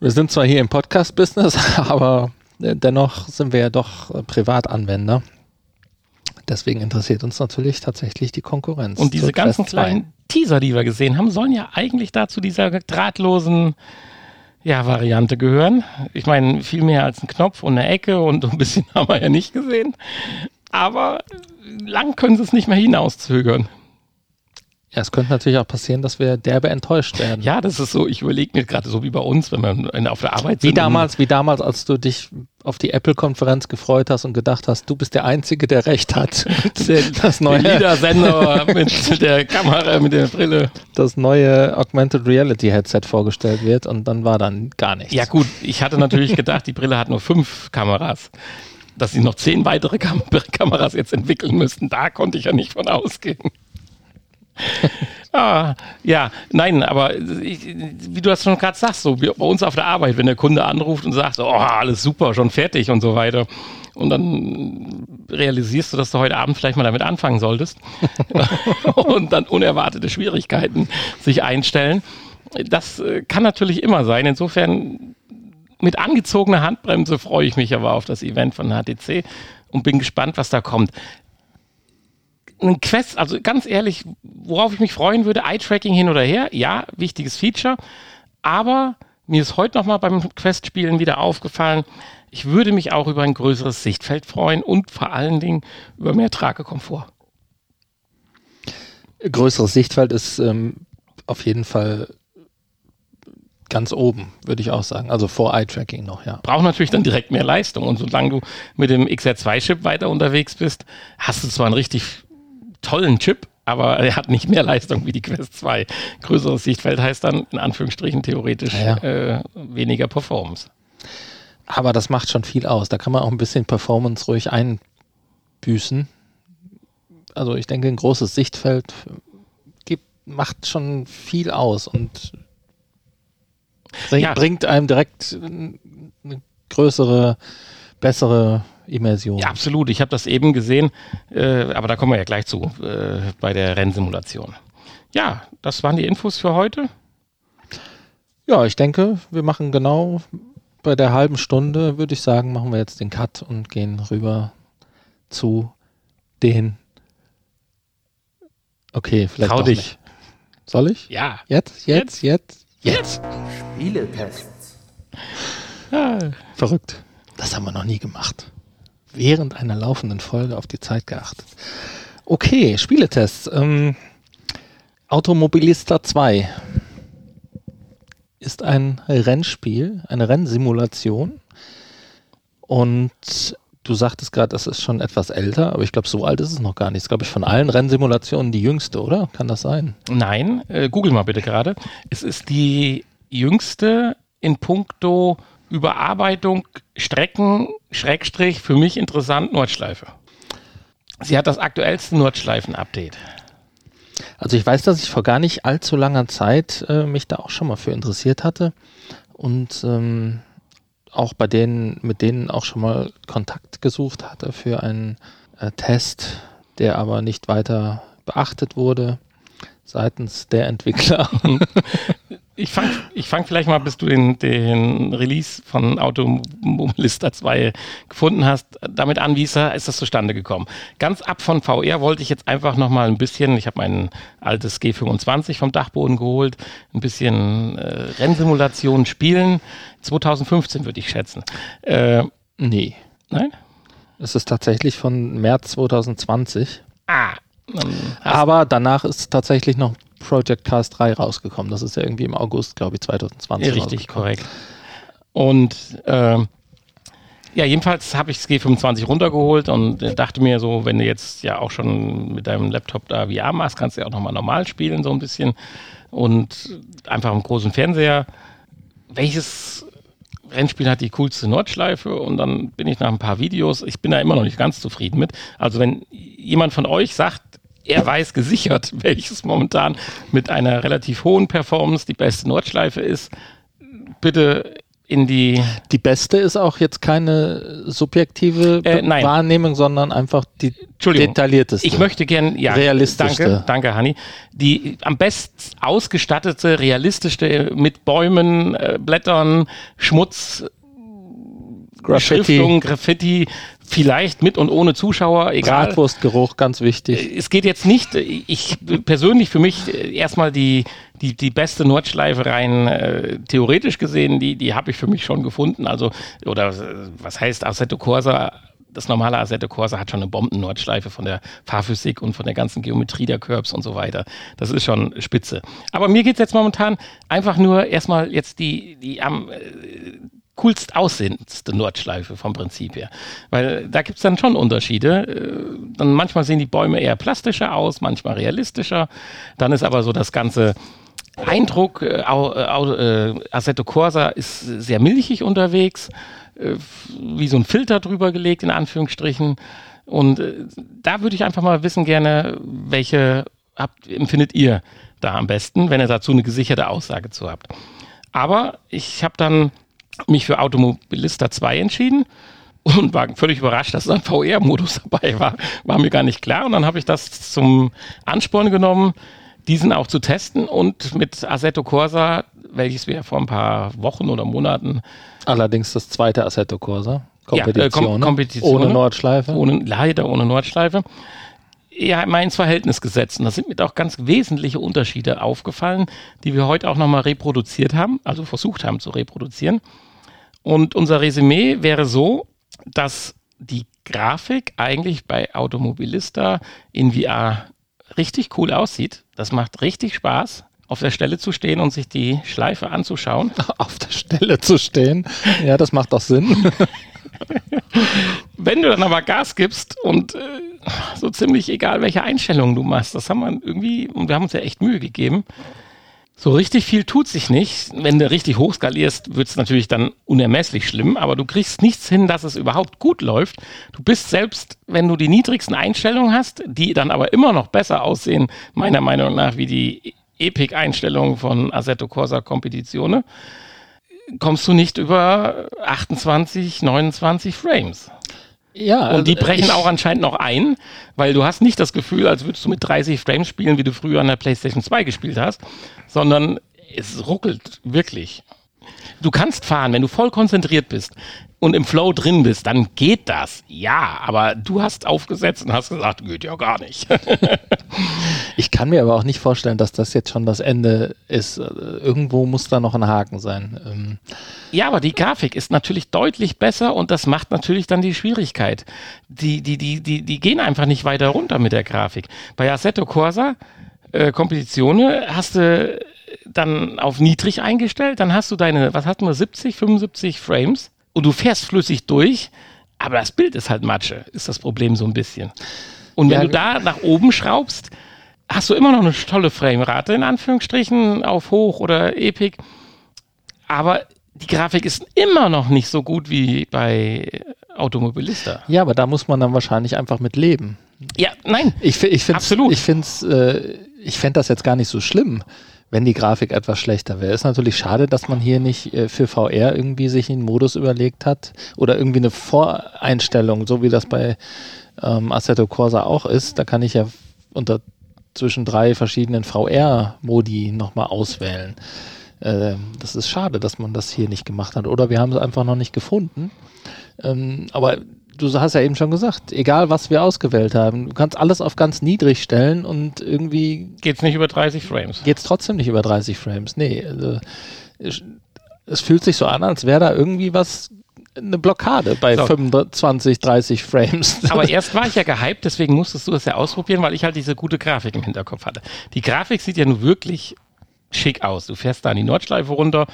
[SPEAKER 1] wir sind zwar hier im Podcast-Business, aber äh, dennoch sind wir ja doch äh, Privatanwender. Deswegen interessiert uns natürlich tatsächlich die Konkurrenz.
[SPEAKER 3] Und diese ganzen kleinen Teaser, die wir gesehen haben, sollen ja eigentlich dazu dieser drahtlosen ja, Variante gehören. Ich meine, viel mehr als ein Knopf und eine Ecke und ein bisschen haben wir ja nicht gesehen. Aber lang können sie es nicht mehr hinauszögern.
[SPEAKER 1] Ja, es könnte natürlich auch passieren, dass wir derbe enttäuscht werden.
[SPEAKER 3] Ja, das ist so, ich überlege mir gerade so wie bei uns, wenn wir auf der Arbeit
[SPEAKER 1] sind. Wie damals, wie damals, als du dich auf die Apple-Konferenz gefreut hast und gedacht hast, du bist der Einzige, der Recht hat.
[SPEAKER 3] das neue Liedersender mit der Kamera, mit der Brille.
[SPEAKER 1] Das neue Augmented Reality Headset vorgestellt wird und dann war dann gar nichts.
[SPEAKER 3] Ja gut, ich hatte natürlich gedacht, die Brille hat nur fünf Kameras dass sie noch zehn weitere Kam Kameras jetzt entwickeln müssten. Da konnte ich ja nicht von ausgehen. Ah, ja, nein, aber ich, wie du das schon gerade sagst, so bei uns auf der Arbeit, wenn der Kunde anruft und sagt, oh, alles super, schon fertig und so weiter. Und dann realisierst du, dass du heute Abend vielleicht mal damit anfangen solltest. und dann unerwartete Schwierigkeiten sich einstellen. Das äh, kann natürlich immer sein. Insofern mit angezogener Handbremse freue ich mich aber auf das Event von HTC und bin gespannt, was da kommt ein Quest, also ganz ehrlich, worauf ich mich freuen würde, Eye-Tracking hin oder her, ja, wichtiges Feature, aber mir ist heute nochmal beim Quest-Spielen wieder aufgefallen, ich würde mich auch über ein größeres Sichtfeld freuen und vor allen Dingen über mehr Tragekomfort.
[SPEAKER 1] Größeres Sichtfeld ist ähm, auf jeden Fall ganz oben, würde ich auch sagen. Also vor Eye-Tracking noch, ja.
[SPEAKER 3] Braucht natürlich dann direkt mehr Leistung. Und solange du mit dem XR2-Chip weiter unterwegs bist, hast du zwar ein richtig tollen Chip, aber er hat nicht mehr Leistung wie die Quest 2. Größeres Sichtfeld heißt dann in Anführungsstrichen theoretisch ja. äh, weniger Performance.
[SPEAKER 1] Aber das macht schon viel aus. Da kann man auch ein bisschen Performance ruhig einbüßen. Also ich denke, ein großes Sichtfeld gibt, macht schon viel aus und ja. bringt einem direkt eine größere, bessere Immersion.
[SPEAKER 3] Ja, absolut. Ich habe das eben gesehen, äh, aber da kommen wir ja gleich zu äh, bei der Rennsimulation. Ja, das waren die Infos für heute.
[SPEAKER 1] Ja, ich denke, wir machen genau bei der halben Stunde, würde ich sagen, machen wir jetzt den Cut und gehen rüber zu den. Okay, vielleicht Trau dich. Nicht. Soll ich?
[SPEAKER 3] Ja.
[SPEAKER 1] Jetzt, jetzt, jetzt,
[SPEAKER 3] jetzt. jetzt.
[SPEAKER 1] Spieletests. Verrückt. Das haben wir noch nie gemacht während einer laufenden Folge auf die Zeit geachtet. Okay, Spieletests. Ähm, Automobilista 2 ist ein Rennspiel, eine Rennsimulation. Und du sagtest gerade, das ist schon etwas älter, aber ich glaube, so alt ist es noch gar nicht. Das ist, glaube ich, von allen Rennsimulationen die jüngste, oder? Kann das sein?
[SPEAKER 3] Nein, äh, google mal bitte gerade. Es ist die jüngste in puncto Überarbeitung Strecken, Schrägstrich, für mich interessant, Nordschleife. Sie hat das aktuellste Nordschleifen-Update.
[SPEAKER 1] Also ich weiß, dass ich vor gar nicht allzu langer Zeit äh, mich da auch schon mal für interessiert hatte und ähm, auch bei denen, mit denen auch schon mal Kontakt gesucht hatte für einen äh, Test, der aber nicht weiter beachtet wurde seitens der Entwickler.
[SPEAKER 3] Ich fange ich fang vielleicht mal, bis du den, den Release von Automobilista 2 gefunden hast, damit an, wie ist, das zustande gekommen? Ganz ab von VR wollte ich jetzt einfach nochmal ein bisschen, ich habe mein altes G25 vom Dachboden geholt, ein bisschen äh, Rennsimulation spielen. 2015 würde ich schätzen.
[SPEAKER 1] Äh, nee.
[SPEAKER 3] Nein?
[SPEAKER 1] Es ist tatsächlich von März 2020.
[SPEAKER 3] Ah,
[SPEAKER 1] aber danach ist tatsächlich noch Project Cars 3 rausgekommen. Das ist ja irgendwie im August, glaube ich, 2020.
[SPEAKER 3] Ja, richtig, korrekt. Und äh, ja, jedenfalls habe ich das G25 runtergeholt und dachte mir so, wenn du jetzt ja auch schon mit deinem Laptop da VR machst, kannst du ja auch nochmal normal spielen, so ein bisschen. Und einfach im großen Fernseher. Welches Rennspiel hat die coolste Nordschleife? Und dann bin ich nach ein paar Videos, ich bin da immer noch nicht ganz zufrieden mit. Also wenn jemand von euch sagt, er weiß gesichert, welches momentan mit einer relativ hohen Performance die beste Nordschleife ist. Bitte in die.
[SPEAKER 1] Die beste ist auch jetzt keine subjektive äh, Wahrnehmung, sondern einfach die detaillierteste.
[SPEAKER 3] Ich möchte gern, ja,
[SPEAKER 1] realistischste.
[SPEAKER 3] Danke, danke, Hanni. Die am best ausgestattete, realistischste mit Bäumen, äh, Blättern, Schmutz, Graffiti. Graffiti, vielleicht mit und ohne Zuschauer, egal.
[SPEAKER 1] Bratwurstgeruch, ganz wichtig.
[SPEAKER 3] Es geht jetzt nicht, ich persönlich für mich erstmal die, die, die beste Nordschleife rein äh, theoretisch gesehen, die, die habe ich für mich schon gefunden. Also, oder was heißt Assetto Corsa? Das normale Assetto Corsa hat schon eine Bomben-Nordschleife von der Fahrphysik und von der ganzen Geometrie der Curbs und so weiter. Das ist schon spitze. Aber mir geht es jetzt momentan einfach nur erstmal jetzt die, die am äh, coolst aussehendste Nordschleife vom Prinzip her. Weil da gibt es dann schon Unterschiede. Äh, dann manchmal sehen die Bäume eher plastischer aus, manchmal realistischer. Dann ist aber so das ganze Eindruck, äh, äh, Assetto Corsa ist sehr milchig unterwegs, äh, wie so ein Filter drüber gelegt, in Anführungsstrichen. Und äh, da würde ich einfach mal wissen gerne, welche habt, empfindet ihr da am besten, wenn ihr dazu eine gesicherte Aussage zu habt. Aber ich habe dann mich für Automobilista 2 entschieden und war völlig überrascht, dass da ein VR-Modus dabei war. War mir gar nicht klar. Und dann habe ich das zum Ansporn genommen, diesen auch zu testen und mit Assetto Corsa, welches wir vor ein paar Wochen oder Monaten.
[SPEAKER 1] Allerdings das zweite Assetto Corsa.
[SPEAKER 3] Kompetition, ja, äh, Kom Kompetition.
[SPEAKER 1] Ohne Nordschleife.
[SPEAKER 3] Ohne, leider ohne Nordschleife. Ja, mal ins Verhältnis gesetzt. Und da sind mir auch ganz wesentliche Unterschiede aufgefallen, die wir heute auch nochmal reproduziert haben, also versucht haben zu reproduzieren. Und unser Resümee wäre so, dass die Grafik eigentlich bei Automobilista in VR richtig cool aussieht. Das macht richtig Spaß, auf der Stelle zu stehen und sich die Schleife anzuschauen.
[SPEAKER 1] Auf der Stelle zu stehen? Ja, das macht doch Sinn.
[SPEAKER 3] Wenn du dann aber Gas gibst und äh, so ziemlich egal, welche Einstellungen du machst, das haben wir irgendwie, und wir haben uns ja echt Mühe gegeben, so richtig viel tut sich nicht. Wenn du richtig hoch skalierst, wird es natürlich dann unermesslich schlimm, aber du kriegst nichts hin, dass es überhaupt gut läuft. Du bist selbst, wenn du die niedrigsten Einstellungen hast, die dann aber immer noch besser aussehen, meiner Meinung nach, wie die Epic-Einstellungen von Assetto Corsa Competizione, kommst du nicht über 28, 29 Frames. Ja, und die also brechen auch anscheinend noch ein, weil du hast nicht das Gefühl, als würdest du mit 30 Frames spielen, wie du früher an der PlayStation 2 gespielt hast, sondern es ruckelt wirklich. Du kannst fahren, wenn du voll konzentriert bist und im Flow drin bist, dann geht das. Ja, aber du hast aufgesetzt und hast gesagt, geht ja gar nicht.
[SPEAKER 1] ich kann mir aber auch nicht vorstellen, dass das jetzt schon das Ende ist. Irgendwo muss da noch ein Haken sein. Ähm
[SPEAKER 3] ja, aber die Grafik ist natürlich deutlich besser und das macht natürlich dann die Schwierigkeit. Die, die, die, die, die gehen einfach nicht weiter runter mit der Grafik. Bei Assetto Corsa äh, Kompetitionen hast du dann auf niedrig eingestellt, dann hast du deine, was hatten wir, 70, 75 Frames und du fährst flüssig durch, aber das Bild ist halt Matsche, ist das Problem so ein bisschen. Und wenn ja, du da nach oben schraubst, hast du immer noch eine tolle Framerate, in Anführungsstrichen, auf Hoch oder Epic. Aber die Grafik ist immer noch nicht so gut wie bei Automobilista.
[SPEAKER 1] Ja, aber da muss man dann wahrscheinlich einfach mit leben.
[SPEAKER 3] Ja, nein.
[SPEAKER 1] Ich, ich finde Absolut. Ich, äh, ich fände das jetzt gar nicht so schlimm, wenn die Grafik etwas schlechter wäre. Ist natürlich schade, dass man hier nicht äh, für VR irgendwie sich einen Modus überlegt hat oder irgendwie eine Voreinstellung, so wie das bei ähm, Assetto Corsa auch ist. Da kann ich ja unter zwischen drei verschiedenen VR-Modi nochmal auswählen. Äh, das ist schade, dass man das hier nicht gemacht hat. Oder wir haben es einfach noch nicht gefunden. Ähm, aber du hast ja eben schon gesagt, egal was wir ausgewählt haben, du kannst alles auf ganz niedrig stellen und irgendwie.
[SPEAKER 3] Geht es nicht über 30 Frames?
[SPEAKER 1] Geht es trotzdem nicht über 30 Frames. Nee. Also, es, es fühlt sich so an, als wäre da irgendwie was eine Blockade bei so. 25, 30 Frames.
[SPEAKER 3] Aber erst war ich ja gehypt, deswegen musstest du das ja ausprobieren, weil ich halt diese gute Grafik im Hinterkopf hatte. Die Grafik sieht ja nun wirklich schick aus. Du fährst da an die Nordschleife runter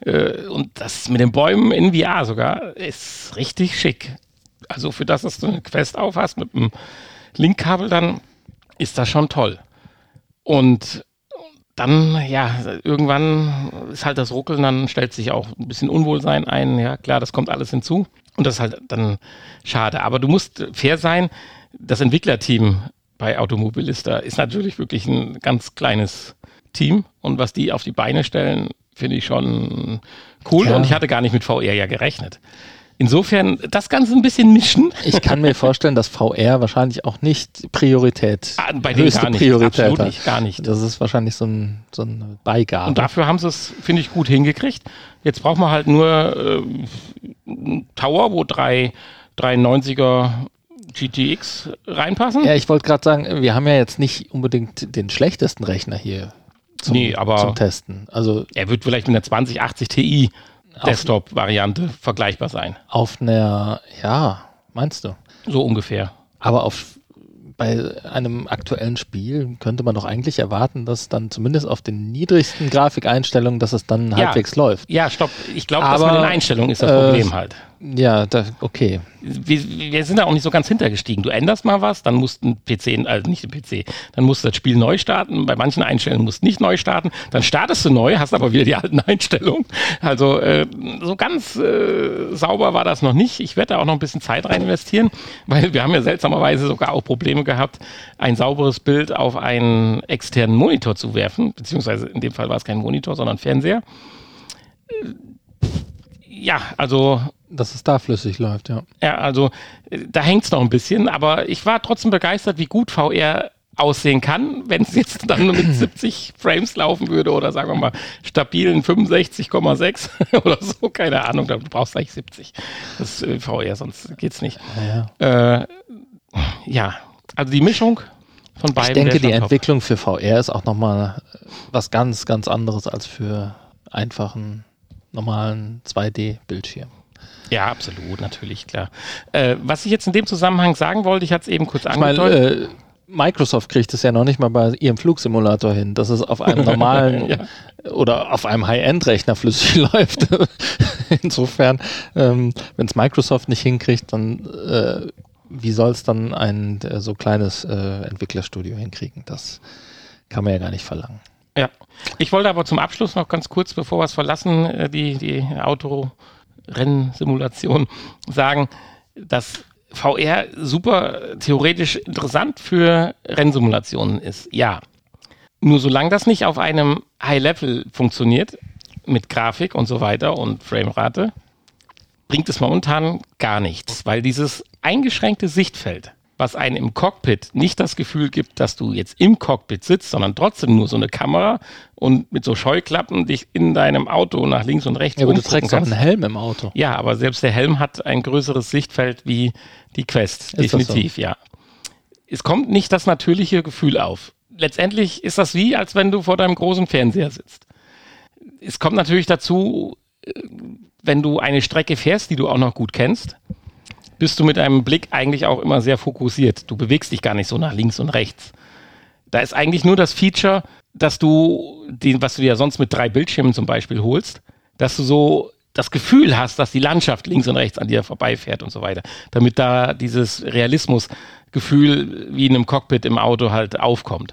[SPEAKER 3] äh, und das mit den Bäumen in VR sogar ist richtig schick. Also für das, dass du eine Quest aufhast mit einem Linkkabel, dann ist das schon toll. Und dann, ja, irgendwann ist halt das Ruckeln, dann stellt sich auch ein bisschen Unwohlsein ein. Ja, klar, das kommt alles hinzu. Und das ist halt dann schade. Aber du musst fair sein. Das Entwicklerteam bei Automobilista ist natürlich wirklich ein ganz kleines Team. Und was die auf die Beine stellen, finde ich schon cool. Ja. Und ich hatte gar nicht mit VR ja gerechnet. Insofern das Ganze ein bisschen mischen.
[SPEAKER 1] Ich kann mir vorstellen, dass VR wahrscheinlich auch nicht Priorität,
[SPEAKER 3] ah, bei höchste gar nicht,
[SPEAKER 1] Priorität
[SPEAKER 3] absolut
[SPEAKER 1] hat.
[SPEAKER 3] Nicht, gar nicht.
[SPEAKER 1] Das ist wahrscheinlich so, ein, so eine Beigabe.
[SPEAKER 3] Und dafür haben sie es, finde ich, gut hingekriegt. Jetzt braucht man halt nur äh, Tower, wo drei 93er GTX reinpassen.
[SPEAKER 1] Ja, ich wollte gerade sagen, wir haben ja jetzt nicht unbedingt den schlechtesten Rechner hier zum,
[SPEAKER 3] nee, aber
[SPEAKER 1] zum Testen. Also
[SPEAKER 3] er wird vielleicht mit einer 2080 Ti Desktop-Variante vergleichbar sein.
[SPEAKER 1] Auf einer, ja, meinst du?
[SPEAKER 3] So ungefähr.
[SPEAKER 1] Aber auf bei einem aktuellen Spiel könnte man doch eigentlich erwarten, dass dann zumindest auf den niedrigsten Grafikeinstellungen, dass es dann ja, halbwegs läuft.
[SPEAKER 3] Ja, stopp. Ich glaube, das mit den Einstellungen ist das Problem äh, halt.
[SPEAKER 1] Ja, da, okay.
[SPEAKER 3] Wir, wir, sind da auch nicht so ganz hintergestiegen. Du änderst mal was, dann musst ein PC, also nicht ein PC, dann musst du das Spiel neu starten. Bei manchen Einstellungen musst du nicht neu starten. Dann startest du neu, hast aber wieder die alten Einstellungen. Also äh, so ganz äh, sauber war das noch nicht. Ich werde da auch noch ein bisschen Zeit rein investieren, weil wir haben ja seltsamerweise sogar auch Probleme gehabt, ein sauberes Bild auf einen externen Monitor zu werfen. Beziehungsweise in dem Fall war es kein Monitor, sondern Fernseher. Ja, also
[SPEAKER 1] dass es da flüssig läuft, ja.
[SPEAKER 3] Ja, also da hängt es noch ein bisschen, aber ich war trotzdem begeistert, wie gut VR aussehen kann, wenn es jetzt dann nur mit 70 Frames laufen würde oder sagen wir mal stabilen 65,6 oder so, keine Ahnung, du brauchst eigentlich 70. Das ist VR, sonst geht's nicht. Ja, äh, ja. also die Mischung von beiden.
[SPEAKER 1] Ich denke, die Entwicklung für VR ist auch nochmal was ganz, ganz anderes als für einfachen normalen 2D-Bildschirm.
[SPEAKER 3] Ja, absolut, natürlich, klar. Äh, was ich jetzt in dem Zusammenhang sagen wollte, ich hatte es eben kurz angedeutet.
[SPEAKER 1] Äh, Microsoft kriegt es ja noch nicht mal bei ihrem Flugsimulator hin, dass es auf einem normalen ja. oder auf einem High-End-Rechner flüssig läuft. Insofern, ähm, wenn es Microsoft nicht hinkriegt, dann äh, wie soll es dann ein äh, so kleines äh, Entwicklerstudio hinkriegen? Das kann man ja gar nicht verlangen.
[SPEAKER 3] Ja, ich wollte aber zum Abschluss noch ganz kurz, bevor wir es verlassen, äh, die, die Auto Rennsimulation sagen, dass VR super theoretisch interessant für Rennsimulationen ist. Ja. Nur solange das nicht auf einem High-Level funktioniert, mit Grafik und so weiter und Framerate, bringt es momentan gar nichts, weil dieses eingeschränkte Sichtfeld was einem im Cockpit nicht das Gefühl gibt, dass du jetzt im Cockpit sitzt, sondern trotzdem nur so eine Kamera und mit so Scheuklappen dich in deinem Auto nach links und rechts
[SPEAKER 1] ja, aber du trägst kannst. auch einen Helm im Auto.
[SPEAKER 3] Ja, aber selbst der Helm hat ein größeres Sichtfeld wie die Quest. Ist definitiv, so? ja. Es kommt nicht das natürliche Gefühl auf. Letztendlich ist das wie, als wenn du vor deinem großen Fernseher sitzt. Es kommt natürlich dazu, äh, wenn du eine Strecke fährst, die du auch noch gut kennst, bist du mit einem Blick eigentlich auch immer sehr fokussiert. Du bewegst dich gar nicht so nach links und rechts. Da ist eigentlich nur das Feature, dass du, die, was du dir sonst mit drei Bildschirmen zum Beispiel holst, dass du so das Gefühl hast, dass die Landschaft links und rechts an dir vorbeifährt und so weiter. Damit da dieses Realismusgefühl wie in einem Cockpit im Auto halt aufkommt.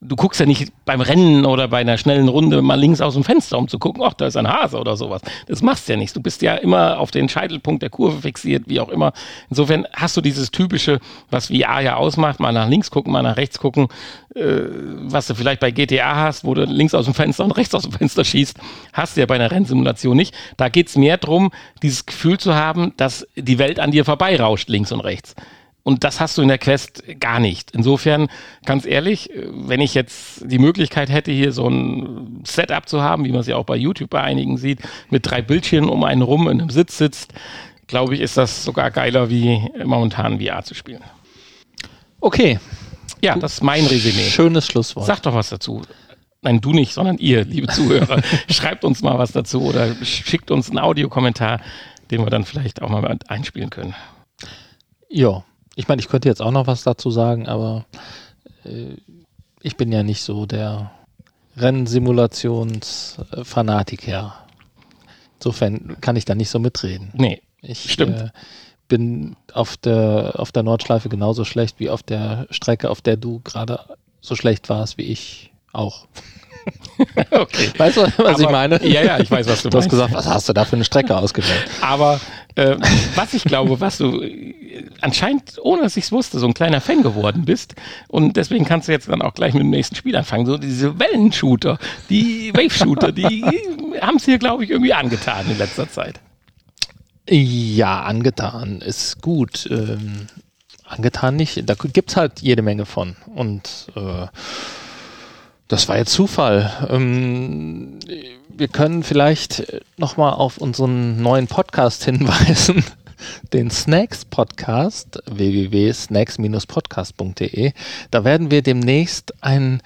[SPEAKER 3] Du guckst ja nicht beim Rennen oder bei einer schnellen Runde mal links aus dem Fenster, um zu gucken, ach, da ist ein Hase oder sowas. Das machst du ja nicht. Du bist ja immer auf den Scheitelpunkt der Kurve fixiert, wie auch immer. Insofern hast du dieses typische, was VR ja ausmacht, mal nach links gucken, mal nach rechts gucken, äh, was du vielleicht bei GTA hast, wo du links aus dem Fenster und rechts aus dem Fenster schießt, hast du ja bei einer Rennsimulation nicht. Da geht es mehr darum, dieses Gefühl zu haben, dass die Welt an dir vorbeirauscht, links und rechts. Und das hast du in der Quest gar nicht. Insofern, ganz ehrlich, wenn ich jetzt die Möglichkeit hätte, hier so ein Setup zu haben, wie man es ja auch bei YouTube bei einigen sieht, mit drei Bildschirmen um einen rum in einem Sitz sitzt, glaube ich, ist das sogar geiler, wie momentan VR zu spielen.
[SPEAKER 1] Okay.
[SPEAKER 3] Ja, das ist mein Resümee.
[SPEAKER 1] Schönes Schlusswort.
[SPEAKER 3] Sag doch was dazu. Nein, du nicht, sondern ihr, liebe Zuhörer. Schreibt uns mal was dazu oder schickt uns einen Audiokommentar, den wir dann vielleicht auch mal einspielen können.
[SPEAKER 1] Ja, ich meine, ich könnte jetzt auch noch was dazu sagen, aber äh, ich bin ja nicht so der Rennsimulationsfanatiker. Insofern kann ich da nicht so mitreden.
[SPEAKER 3] Nee,
[SPEAKER 1] ich äh, bin auf der, auf der Nordschleife genauso schlecht wie auf der Strecke, auf der du gerade so schlecht warst wie ich auch.
[SPEAKER 3] okay.
[SPEAKER 1] Weißt du, was Aber, ich meine?
[SPEAKER 3] Ja, ja, ich weiß, was du.
[SPEAKER 1] Du hast gesagt, was hast du da für eine Strecke ausgewählt?
[SPEAKER 3] Aber äh, was ich glaube, was du äh, anscheinend, ohne dass ich es wusste, so ein kleiner Fan geworden bist und deswegen kannst du jetzt dann auch gleich mit dem nächsten Spiel anfangen. So diese Wellenshooter, die Wave-Shooter, die haben es hier, glaube ich, irgendwie angetan in letzter Zeit.
[SPEAKER 1] Ja, angetan ist gut. Ähm, angetan nicht. Da gibt es halt jede Menge von. Und äh, das war jetzt Zufall. Ähm, wir können vielleicht nochmal auf unseren neuen Podcast hinweisen, den Snacks Podcast, www.snacks-podcast.de. Da werden wir demnächst ein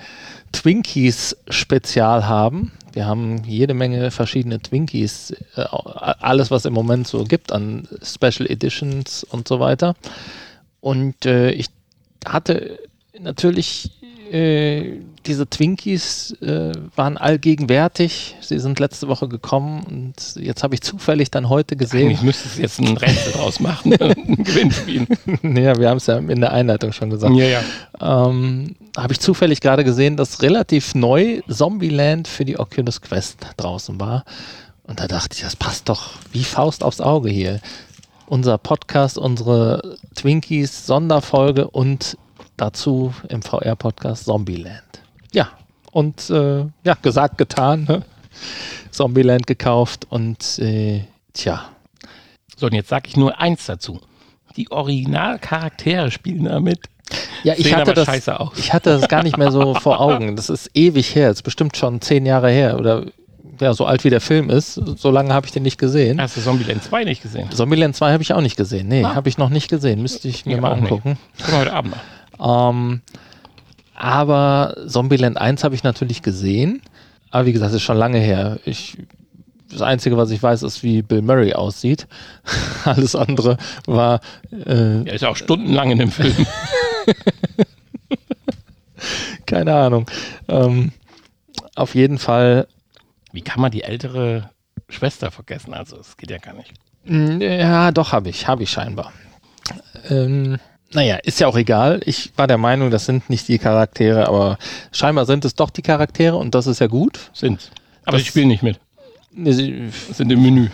[SPEAKER 1] Twinkies-Spezial haben. Wir haben jede Menge verschiedene Twinkies, äh, alles, was im Moment so gibt an Special Editions und so weiter. Und äh, ich hatte natürlich äh, diese Twinkies äh, waren allgegenwärtig. Sie sind letzte Woche gekommen und jetzt habe ich zufällig dann heute gesehen.
[SPEAKER 3] Ich müsste es jetzt ein Rätsel draus machen, ein
[SPEAKER 1] Gewinnspiel. ja, wir haben es ja in der Einleitung schon gesagt.
[SPEAKER 3] Ja, ja.
[SPEAKER 1] Ähm, habe ich zufällig gerade gesehen, dass relativ neu Zombieland für die Oculus Quest draußen war. Und da dachte ich, das passt doch wie Faust aufs Auge hier. Unser Podcast, unsere Twinkies Sonderfolge und dazu im VR-Podcast Zombieland. Ja, und äh, ja, gesagt, getan. Ne? Zombieland gekauft und äh, tja.
[SPEAKER 3] So, und jetzt sage ich nur eins dazu. Die Originalcharaktere spielen damit.
[SPEAKER 1] Ja, ich hatte, das, ich hatte das gar nicht mehr so vor Augen. Das ist ewig her. Das ist bestimmt schon zehn Jahre her oder ja, so alt wie der Film ist. So lange habe ich den nicht gesehen.
[SPEAKER 3] Hast du Zombieland 2 nicht gesehen?
[SPEAKER 1] Zombieland 2 habe ich auch nicht gesehen. Nee, ah. habe ich noch nicht gesehen. Müsste ich mir ich mal angucken.
[SPEAKER 3] Können wir heute Abend machen.
[SPEAKER 1] Ähm, aber Zombieland 1 habe ich natürlich gesehen. Aber wie gesagt, das ist schon lange her. Ich, das Einzige, was ich weiß, ist, wie Bill Murray aussieht. Alles andere war.
[SPEAKER 3] Äh, er ist auch stundenlang in dem Film.
[SPEAKER 1] Keine Ahnung. Ähm, auf jeden Fall.
[SPEAKER 3] Wie kann man die ältere Schwester vergessen? Also, es geht ja gar nicht.
[SPEAKER 1] Ja, doch, habe ich. Habe ich scheinbar. Ähm, naja, ist ja auch egal. Ich war der Meinung, das sind nicht die Charaktere, aber scheinbar sind es doch die Charaktere und das ist ja gut.
[SPEAKER 3] Sind. Aber das, sie spielen nicht mit.
[SPEAKER 1] Sie sind im Menü.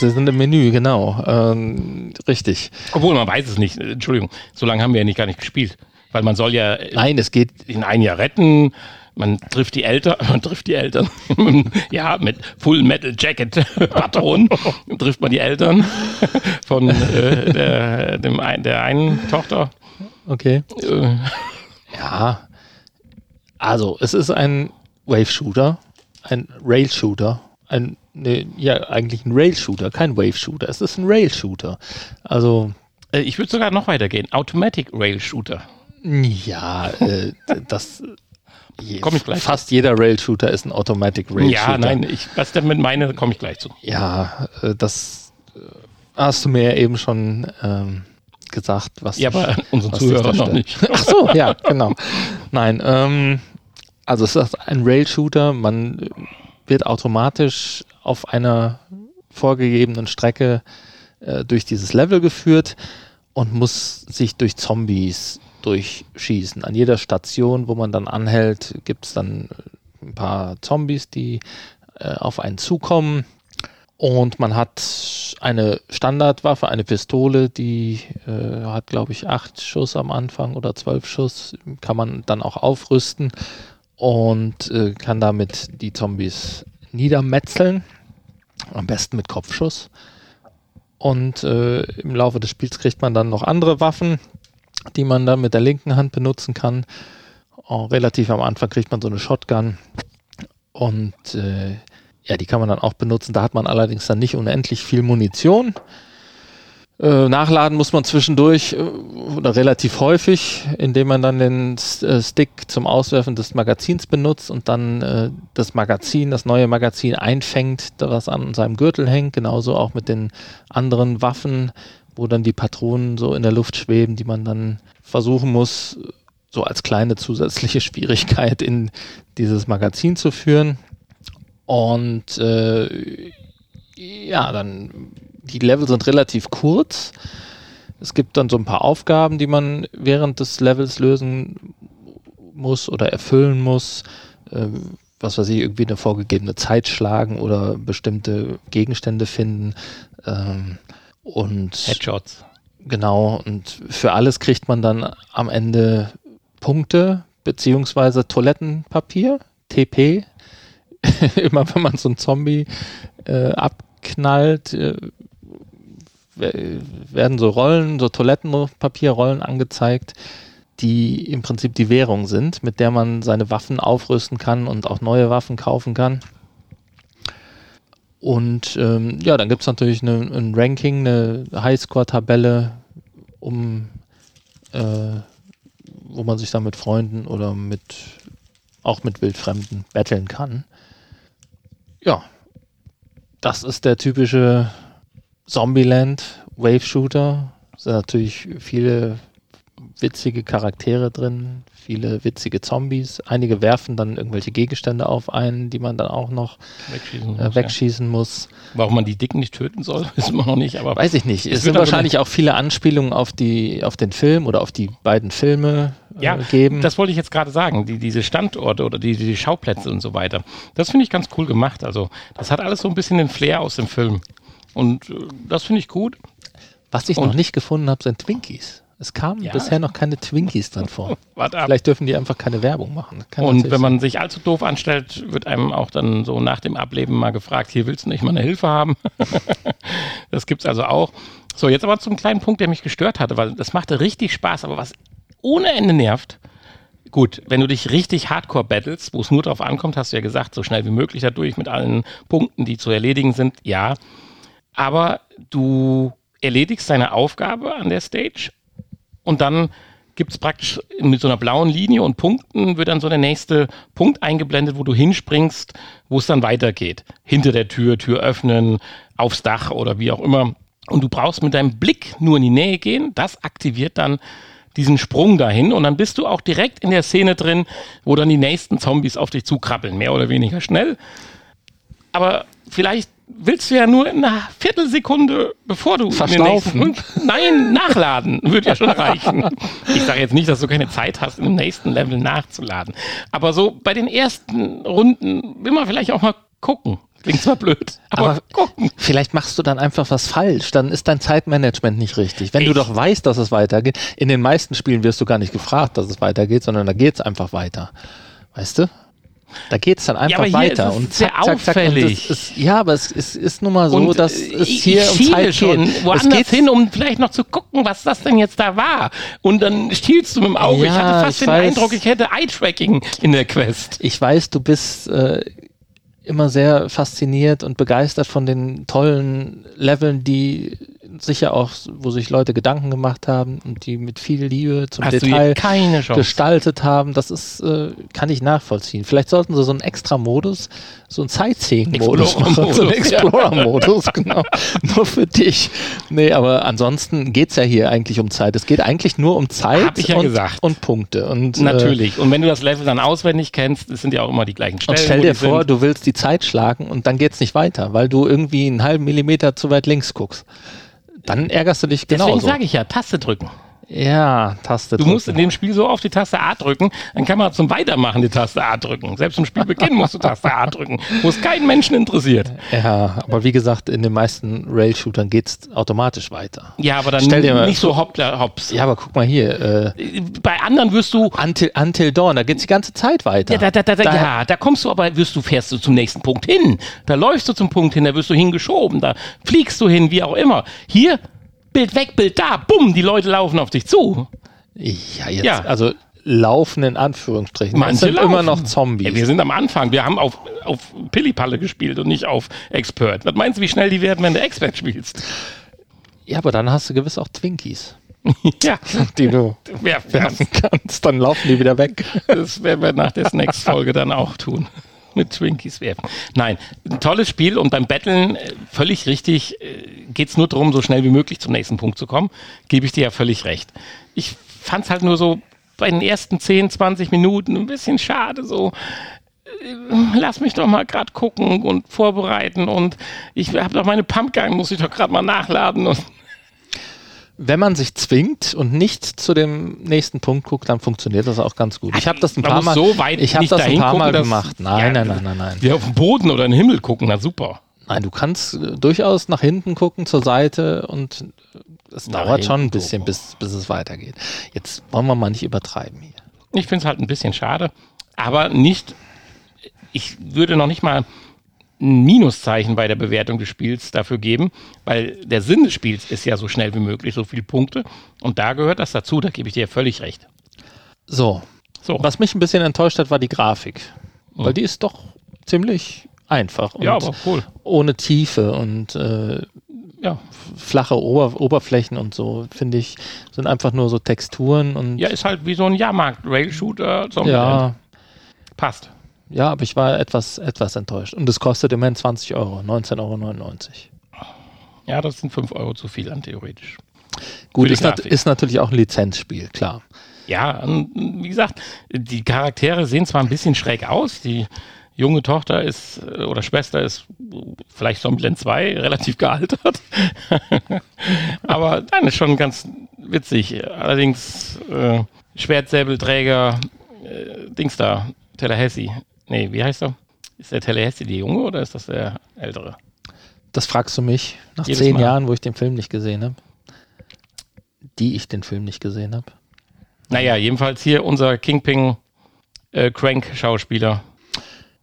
[SPEAKER 1] Sie sind im Menü, genau. Ähm, richtig.
[SPEAKER 3] Obwohl man weiß es nicht. Entschuldigung, so lange haben wir ja nicht gar nicht gespielt. Weil man soll ja
[SPEAKER 1] Nein, es geht
[SPEAKER 3] in ein Jahr retten. Man trifft die Eltern, man trifft die Eltern, ja, mit Full Metal Jacket Patronen trifft man die Eltern von äh, der, dem ein, der einen Tochter.
[SPEAKER 1] Okay. Äh. Ja, also es ist ein Wave-Shooter, ein Rail-Shooter, ein, ne, ja, eigentlich ein Rail-Shooter, kein Wave-Shooter. Es ist ein Rail-Shooter. Also.
[SPEAKER 3] Äh, ich würde sogar noch weitergehen. Automatic Rail-Shooter.
[SPEAKER 1] Ja, äh, das
[SPEAKER 3] Komme ich gleich
[SPEAKER 1] Fast zu. jeder Rail-Shooter ist ein Automatic Rail-Shooter.
[SPEAKER 3] Ja, nein, ich, was damit meine, komme ich gleich zu.
[SPEAKER 1] Ja, äh, das äh, hast du mir ja eben schon ähm, gesagt, was.
[SPEAKER 3] Ja, aber unsere Zuhörer noch nicht.
[SPEAKER 1] Ach so, ja, genau. Nein, ähm, also es ist ein Rail-Shooter. Man wird automatisch auf einer vorgegebenen Strecke äh, durch dieses Level geführt und muss sich durch Zombies durchschießen. An jeder Station, wo man dann anhält, gibt es dann ein paar Zombies, die äh, auf einen zukommen. Und man hat eine Standardwaffe, eine Pistole, die äh, hat, glaube ich, acht Schuss am Anfang oder zwölf Schuss. Kann man dann auch aufrüsten und äh, kann damit die Zombies niedermetzeln. Am besten mit Kopfschuss. Und äh, im Laufe des Spiels kriegt man dann noch andere Waffen, die man dann mit der linken Hand benutzen kann. Oh, relativ am Anfang kriegt man so eine Shotgun. Und äh, ja, die kann man dann auch benutzen. Da hat man allerdings dann nicht unendlich viel Munition. Äh, nachladen muss man zwischendurch äh, oder relativ häufig, indem man dann den äh, Stick zum Auswerfen des Magazins benutzt und dann das Magazin, das neue Magazin einfängt, was an seinem Gürtel hängt. Genauso auch mit den anderen Waffen, wo dann die Patronen so in der Luft schweben, die man dann versuchen muss, so als kleine zusätzliche Schwierigkeit in dieses Magazin zu führen. Und äh, ja, dann die Level sind relativ kurz. Es gibt dann so ein paar Aufgaben, die man während des Levels lösen muss oder erfüllen muss. Äh, was weiß ich, irgendwie eine vorgegebene Zeit schlagen oder bestimmte Gegenstände finden. Ähm, und
[SPEAKER 3] Headshots.
[SPEAKER 1] Genau, und für alles kriegt man dann am Ende Punkte beziehungsweise Toilettenpapier, TP. Immer wenn man so einen Zombie äh, abknallt, äh, werden so Rollen, so Toilettenpapierrollen angezeigt, die im Prinzip die Währung sind, mit der man seine Waffen aufrüsten kann und auch neue Waffen kaufen kann. Und ähm, ja, dann gibt es natürlich eine, ein Ranking, eine Highscore-Tabelle, um äh, wo man sich dann mit Freunden oder mit auch mit Wildfremden betteln kann. Ja, das ist der typische Zombieland Wave Shooter. Es sind natürlich viele witzige Charaktere drin, viele witzige Zombies. Einige werfen dann irgendwelche Gegenstände auf einen, die man dann auch noch wegschießen, äh, muss, wegschießen ja. muss.
[SPEAKER 3] Warum man die Dicken nicht töten soll, wissen wir noch nicht. Aber
[SPEAKER 1] Weiß ich nicht. Es sind wahrscheinlich auch viele Anspielungen auf, die, auf den Film oder auf die beiden Filme
[SPEAKER 3] äh, ja, geben. Das wollte ich jetzt gerade sagen. Die, diese Standorte oder die, die Schauplätze und so weiter. Das finde ich ganz cool gemacht. Also, das hat alles so ein bisschen den Flair aus dem Film. Und äh, das finde ich gut.
[SPEAKER 1] Was ich und noch nicht gefunden habe, sind Twinkies. Es kamen ja. bisher noch keine Twinkies dran vor. Vielleicht dürfen die einfach keine Werbung machen.
[SPEAKER 3] und wenn man sich allzu doof anstellt, wird einem auch dann so nach dem Ableben mal gefragt, hier willst du nicht mal eine Hilfe haben? das gibt es also auch. So, jetzt aber zum kleinen Punkt, der mich gestört hatte, weil das machte richtig Spaß, aber was ohne Ende nervt, gut, wenn du dich richtig hardcore battlest, wo es nur darauf ankommt, hast du ja gesagt, so schnell wie möglich dadurch mit allen Punkten, die zu erledigen sind, ja. Aber du erledigst deine Aufgabe an der Stage und dann gibt es praktisch mit so einer blauen Linie und Punkten wird dann so der nächste Punkt eingeblendet, wo du hinspringst, wo es dann weitergeht. Hinter der Tür, Tür öffnen, aufs Dach oder wie auch immer. Und du brauchst mit deinem Blick nur in die Nähe gehen. Das aktiviert dann diesen Sprung dahin und dann bist du auch direkt in der Szene drin, wo dann die nächsten Zombies auf dich zukrabbeln, mehr oder weniger schnell. Aber vielleicht willst du ja nur in einer Viertelsekunde, bevor du
[SPEAKER 1] Verschlaufen.
[SPEAKER 3] den nächsten Nein, nachladen würde ja schon reichen. Ich sage jetzt nicht, dass du keine Zeit hast, im nächsten Level nachzuladen. Aber so bei den ersten Runden will man vielleicht auch mal gucken. Klingt zwar blöd, aber, aber gucken.
[SPEAKER 1] Vielleicht machst du dann einfach was falsch. Dann ist dein Zeitmanagement nicht richtig. Wenn Echt? du doch weißt, dass es weitergeht, in den meisten Spielen wirst du gar nicht gefragt, dass es weitergeht, sondern da geht es einfach weiter. Weißt du? Da geht es dann einfach ja, weiter.
[SPEAKER 3] und zack, sehr zack, auffällig.
[SPEAKER 1] Zack, ist, ja, aber es, es, ist nun mal so, und dass es hier
[SPEAKER 3] ich um Zeit schon geht. woanders geht hin, um vielleicht noch zu gucken, was das denn jetzt da war. Und dann stielst du mit dem Auge. Ja, ich hatte fast ich den weiß, Eindruck, ich hätte Eye-Tracking in der Quest.
[SPEAKER 1] Ich weiß, du bist äh, immer sehr fasziniert und begeistert von den tollen Leveln, die sicher auch, wo sich Leute Gedanken gemacht haben und die mit viel Liebe zum
[SPEAKER 3] Hast
[SPEAKER 1] Detail
[SPEAKER 3] gestaltet
[SPEAKER 1] haben. Das ist, äh, kann ich nachvollziehen. Vielleicht sollten sie so einen extra Modus, so einen Sightseeing-Modus
[SPEAKER 3] machen.
[SPEAKER 1] So einen Explorer-Modus, genau. nur für dich. Nee, aber ansonsten geht es ja hier eigentlich um Zeit. Es geht eigentlich nur um Zeit
[SPEAKER 3] ja
[SPEAKER 1] und,
[SPEAKER 3] gesagt.
[SPEAKER 1] und Punkte. Und,
[SPEAKER 3] Natürlich. Äh, und wenn du das Level dann auswendig kennst, es sind ja auch immer die gleichen Stellen.
[SPEAKER 1] Und stell dir vor, sind. du willst die Zeit schlagen und dann geht es nicht weiter, weil du irgendwie einen halben Millimeter zu weit links guckst dann ärgerst du dich genauso.
[SPEAKER 3] Deswegen sage ich ja, Taste drücken.
[SPEAKER 1] Ja, Taste
[SPEAKER 3] Du musst in dem Spiel so auf die Taste A drücken, dann kann man zum Weitermachen die Taste A drücken. Selbst zum Spielbeginn musst du Taste A drücken, wo es keinen Menschen interessiert.
[SPEAKER 1] Ja, aber wie gesagt, in den meisten Rail-Shootern geht es automatisch weiter.
[SPEAKER 3] Ja, aber dann
[SPEAKER 1] Stell dir mal
[SPEAKER 3] nicht so hoppla hops.
[SPEAKER 1] Ja, aber guck mal hier, äh,
[SPEAKER 3] Bei anderen wirst du
[SPEAKER 1] Until, Until Dawn, da geht es die ganze Zeit weiter.
[SPEAKER 3] Ja, da, da, da, da,
[SPEAKER 1] Da-
[SPEAKER 3] ja, da kommst du aber, wirst du, fährst du zum nächsten Punkt hin. Da läufst du zum Punkt hin, da wirst du hingeschoben, da fliegst du hin, wie auch immer. Hier, Bild weg, Bild da, bumm, die Leute laufen auf dich zu.
[SPEAKER 1] Ja, jetzt,
[SPEAKER 3] Ja.
[SPEAKER 1] also laufen in Anführungsstrichen.
[SPEAKER 3] Manche
[SPEAKER 1] sind
[SPEAKER 3] laufen.
[SPEAKER 1] immer noch Zombies.
[SPEAKER 3] Ja, wir sind am Anfang, wir haben auf, auf Pillipalle gespielt und nicht auf Expert. Was meinst du, wie schnell die werden, wenn du Expert spielst?
[SPEAKER 1] ja, aber dann hast du gewiss auch Twinkies,
[SPEAKER 3] ja,
[SPEAKER 1] die du
[SPEAKER 3] ja,
[SPEAKER 1] werfen kannst. Dann laufen die wieder weg.
[SPEAKER 3] Das werden wir nach der Snacks-Folge dann auch tun. Mit Twinkies werfen. Nein, ein tolles Spiel und beim Battlen äh, völlig richtig geht es nur darum, so schnell wie möglich zum nächsten Punkt zu kommen. Gebe ich dir ja völlig recht. Ich fand es halt nur so bei den ersten 10, 20 Minuten ein bisschen schade, so äh, lass mich doch mal gerade gucken und vorbereiten und ich habe doch meine Pumpgun, muss ich doch gerade mal nachladen und
[SPEAKER 1] Wenn man sich zwingt und nicht zu dem nächsten Punkt guckt, dann funktioniert das auch ganz gut. Ich habe das ein paar Mal,
[SPEAKER 3] so weit
[SPEAKER 1] ich habe das ein paar Mal gemacht. Nein,
[SPEAKER 3] Ja,
[SPEAKER 1] nein, nein, nein, nein.
[SPEAKER 3] wir auf den Boden oder in den Himmel gucken, na super.
[SPEAKER 1] Nein, du kannst äh, durchaus nach hinten gucken, zur Seite und es dauert schon ein bisschen,
[SPEAKER 3] gucken.
[SPEAKER 1] bis, bis es weitergeht. Jetzt wollen wir mal nicht übertreiben hier.
[SPEAKER 3] Ich finde es halt ein bisschen schade, aber nicht, ich würde noch nicht mal ein Minuszeichen bei der Bewertung des Spiels dafür geben, weil der Sinn des Spiels ist ja so schnell wie möglich, so viele Punkte. Und da gehört das dazu, da gebe ich dir völlig recht.
[SPEAKER 1] So,
[SPEAKER 3] So,
[SPEAKER 1] was mich ein bisschen enttäuscht hat, war die Grafik. Weil die ist doch ziemlich einfach und
[SPEAKER 3] ja, aber cool.
[SPEAKER 1] ohne Tiefe und äh,
[SPEAKER 3] Ja.
[SPEAKER 1] flache Ober Oberflächen und so, finde ich, sind einfach nur so Texturen und
[SPEAKER 3] ja, ist halt wie so ein Jahrmarkt-Rail-Shooter.
[SPEAKER 1] Ja,
[SPEAKER 3] Passt.
[SPEAKER 1] Ja, aber ich war etwas, etwas enttäuscht. Und es kostet immerhin 20 Euro, 19,99 Euro.
[SPEAKER 3] Ja, das sind 5 Euro zu viel an theoretisch.
[SPEAKER 1] Gut, ist, nat ist natürlich auch ein Lizenzspiel, klar.
[SPEAKER 3] Ja, und wie gesagt, die Charaktere sehen zwar ein bisschen schräg aus. Die junge Tochter ist äh, oder Schwester ist vielleicht Zombieland 2 relativ gealtert. Aber dann ist schon ganz witzig. Allerdings äh, Schwertsäbelträger, äh, Dings da, Tallahassee. Nee, wie heißt er? Ist der Tallahassee die Junge oder ist das der Ältere?
[SPEAKER 1] Das fragst du mich nach
[SPEAKER 3] Jedes
[SPEAKER 1] zehn
[SPEAKER 3] Mal.
[SPEAKER 1] Jahren, wo ich den Film nicht gesehen habe. Die ich den Film nicht gesehen habe.
[SPEAKER 3] Naja, jedenfalls hier unser Kingpin äh, Crank-Schauspieler.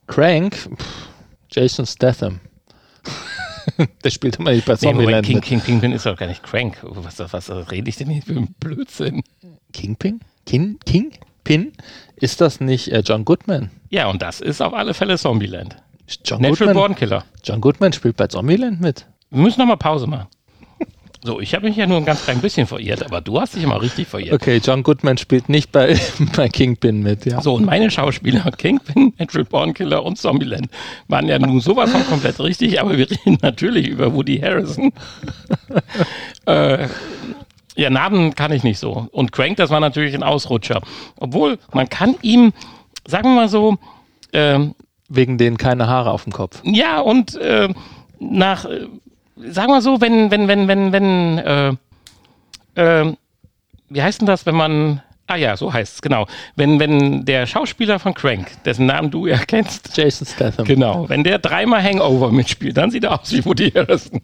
[SPEAKER 1] Crank, pff, Jason Statham. Der spielt immer nicht bei
[SPEAKER 3] Nee,
[SPEAKER 1] Zombieland
[SPEAKER 3] King,
[SPEAKER 1] mit.
[SPEAKER 3] King, Kingpin ist doch gar nicht Crank. Was, was rede ich denn hier für einen Blödsinn?
[SPEAKER 1] Kingpin? King? King? Pin? Ist das nicht äh, John Goodman?
[SPEAKER 3] Ja, und das ist auf alle Fälle Zombieland.
[SPEAKER 1] John
[SPEAKER 3] Natural
[SPEAKER 1] Goodman,
[SPEAKER 3] Born Killer.
[SPEAKER 1] John Goodman spielt bei Zombieland mit.
[SPEAKER 3] Wir müssen nochmal Pause machen. So, ich habe mich ja nur ein ganz klein bisschen verirrt, aber du hast dich immer richtig verirrt.
[SPEAKER 1] Okay, John Goodman spielt nicht bei, bei Kingpin mit, ja.
[SPEAKER 3] So, und meine Schauspieler, Kingpin, Natural Born Killer und Zombieland, waren ja nun sowas von komplett richtig, aber wir reden natürlich über Woody Harrison. äh, ja, Namen kann ich nicht so. Und Crank, das war natürlich ein Ausrutscher. Obwohl, man kann ihm, sagen wir mal so, ähm,
[SPEAKER 1] Wegen denen keine Haare auf dem Kopf.
[SPEAKER 3] ja, und äh, nach, äh, sagen wir so, wenn, wenn, wenn, wenn, wenn, äh, äh, wie heißt denn das, wenn man, ah ja, so heißt es, genau. Wenn, wenn der Schauspieler von Crank, dessen Namen du ja kennst,
[SPEAKER 1] Jason Statham.
[SPEAKER 3] genau, wenn der dreimal Hangover mitspielt, dann sieht er aus wie Woody Harrison.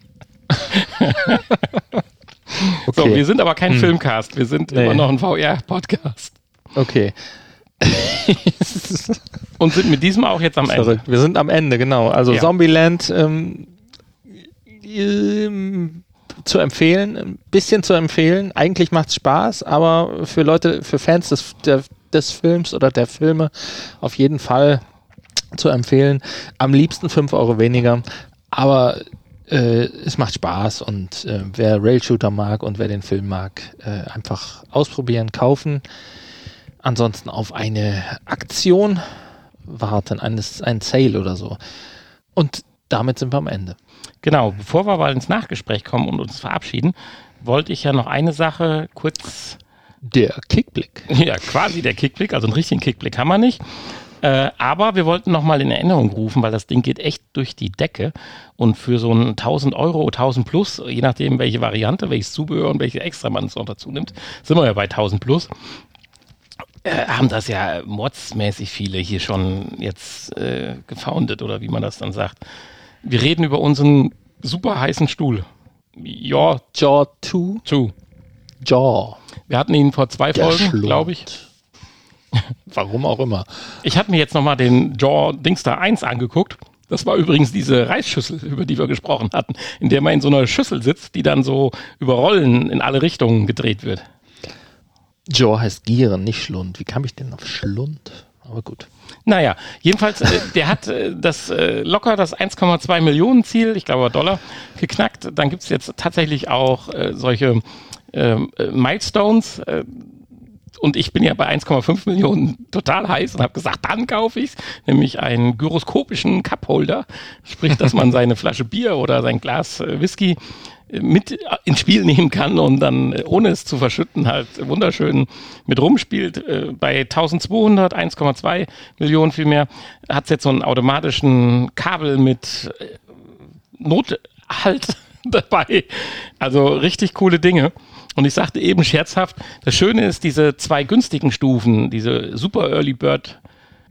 [SPEAKER 3] So,
[SPEAKER 1] Okay.
[SPEAKER 3] wir sind aber kein Filmcast, wir sind
[SPEAKER 1] Nee.
[SPEAKER 3] immer noch ein VR-Podcast.
[SPEAKER 1] Okay.
[SPEAKER 3] Und sind mit diesem auch jetzt am Ende.
[SPEAKER 1] Verrückt. Wir sind am Ende, genau. Also
[SPEAKER 3] Ja.
[SPEAKER 1] Zombieland ähm, ähm, zu empfehlen, ein bisschen zu empfehlen. Eigentlich macht es Spaß, aber für Leute, für Fans des, der, des Films oder der Filme auf jeden Fall zu empfehlen. Am liebsten 5 Euro weniger, aber äh, es macht Spaß und äh, wer Rail-Shooter mag und wer den Film mag, äh, einfach ausprobieren, kaufen. Ansonsten auf eine Aktion warten, eines, ein Sale oder so. Und damit sind wir am Ende.
[SPEAKER 3] Genau, bevor wir mal ins Nachgespräch kommen und uns verabschieden, wollte ich ja noch eine Sache kurz
[SPEAKER 1] Der Kickblick.
[SPEAKER 3] Ja, quasi der Kickblick, also einen richtigen Kickblick haben wir nicht. Äh, aber wir wollten nochmal in Erinnerung rufen, weil das Ding geht echt durch die Decke. Und für so ein 1000 Euro, 1000 plus, je nachdem welche Variante, welches Zubehör und welche extra man es noch dazu nimmt, sind wir ja bei 1000 plus. Äh, haben das ja mordsmäßig viele hier schon jetzt äh, gefoundet oder wie man das dann sagt. Wir reden über unseren super heißen Stuhl. Ja,
[SPEAKER 1] Jaw 2.
[SPEAKER 3] zu.
[SPEAKER 1] Jaw.
[SPEAKER 3] Wir hatten ihn vor zwei
[SPEAKER 1] Der
[SPEAKER 3] Folgen, glaube ich.
[SPEAKER 1] Warum auch immer.
[SPEAKER 3] Ich habe mir jetzt nochmal den Jaw Dingster 1 angeguckt. Das war übrigens diese Reisschüssel, über die wir gesprochen hatten, in der man in so einer Schüssel sitzt, die dann so über Rollen in alle Richtungen gedreht wird.
[SPEAKER 1] Jaw heißt Gieren, nicht Schlund. Wie kam ich denn auf Schlund? Aber gut.
[SPEAKER 3] Naja, jedenfalls, äh, der hat äh, das äh, locker das 1,2 Millionen Ziel, ich glaube Dollar, geknackt. Dann gibt es jetzt tatsächlich auch äh, solche ähm, äh, Milestones. Äh, und ich bin ja bei 1,5 Millionen total heiß und habe gesagt, dann kaufe ich nämlich einen gyroskopischen Cupholder. Sprich, dass man seine Flasche Bier oder sein Glas äh, Whisky mit äh, ins Spiel nehmen kann und dann, äh, ohne es zu verschütten, halt wunderschön mit rumspielt. Äh, Bei 1200, 1,2 Millionen vielmehr, hat es jetzt so einen automatischen Kabel mit Nothalt dabei. Also richtig coole Dinge. Und ich sagte eben scherzhaft, das Schöne ist, diese zwei günstigen Stufen, diese Super Early Bird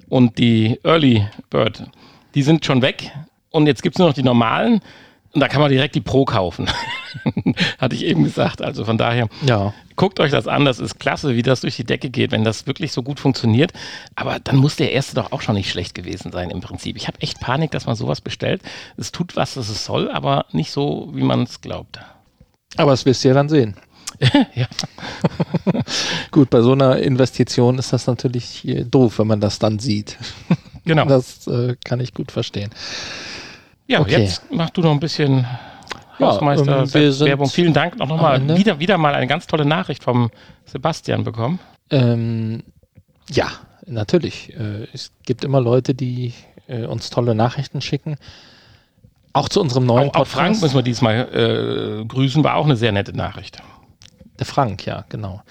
[SPEAKER 3] und die Early Bird, die sind schon weg. Und jetzt gibt es nur noch die normalen. Und da kann man direkt die Pro kaufen. Hatte ich eben gesagt. Also von daher,
[SPEAKER 1] Ja.
[SPEAKER 3] guckt euch das an. Das ist klasse, wie das durch die Decke geht, wenn das wirklich so gut funktioniert. Aber dann muss der erste doch auch schon nicht schlecht gewesen sein im Prinzip. Ich habe echt Panik, dass man sowas bestellt. Es tut was, was es soll, aber nicht so, wie man es glaubt.
[SPEAKER 1] Aber das wirst du ja dann sehen.
[SPEAKER 3] ja.
[SPEAKER 1] Gut, bei so einer Investition ist das natürlich äh, doof, wenn man das dann sieht.
[SPEAKER 3] Genau.
[SPEAKER 1] Das äh, kann ich gut verstehen.
[SPEAKER 3] Ja,
[SPEAKER 1] Okay.
[SPEAKER 3] jetzt mach du noch ein bisschen
[SPEAKER 1] Ja,
[SPEAKER 3] Hausmeister
[SPEAKER 1] ähm, wir sind
[SPEAKER 3] Werbung. Vielen Dank noch
[SPEAKER 1] am
[SPEAKER 3] mal
[SPEAKER 1] Ende.
[SPEAKER 3] wieder wieder mal eine ganz tolle Nachricht vom Sebastian bekommen.
[SPEAKER 1] Ähm, ja, natürlich. Äh, es gibt immer Leute, die äh, uns tolle Nachrichten schicken. Auch zu unserem neuen
[SPEAKER 3] Auch, auch Frank müssen wir diesmal äh, grüßen, war auch eine sehr nette Nachricht.
[SPEAKER 1] Der Frank, ja, genau.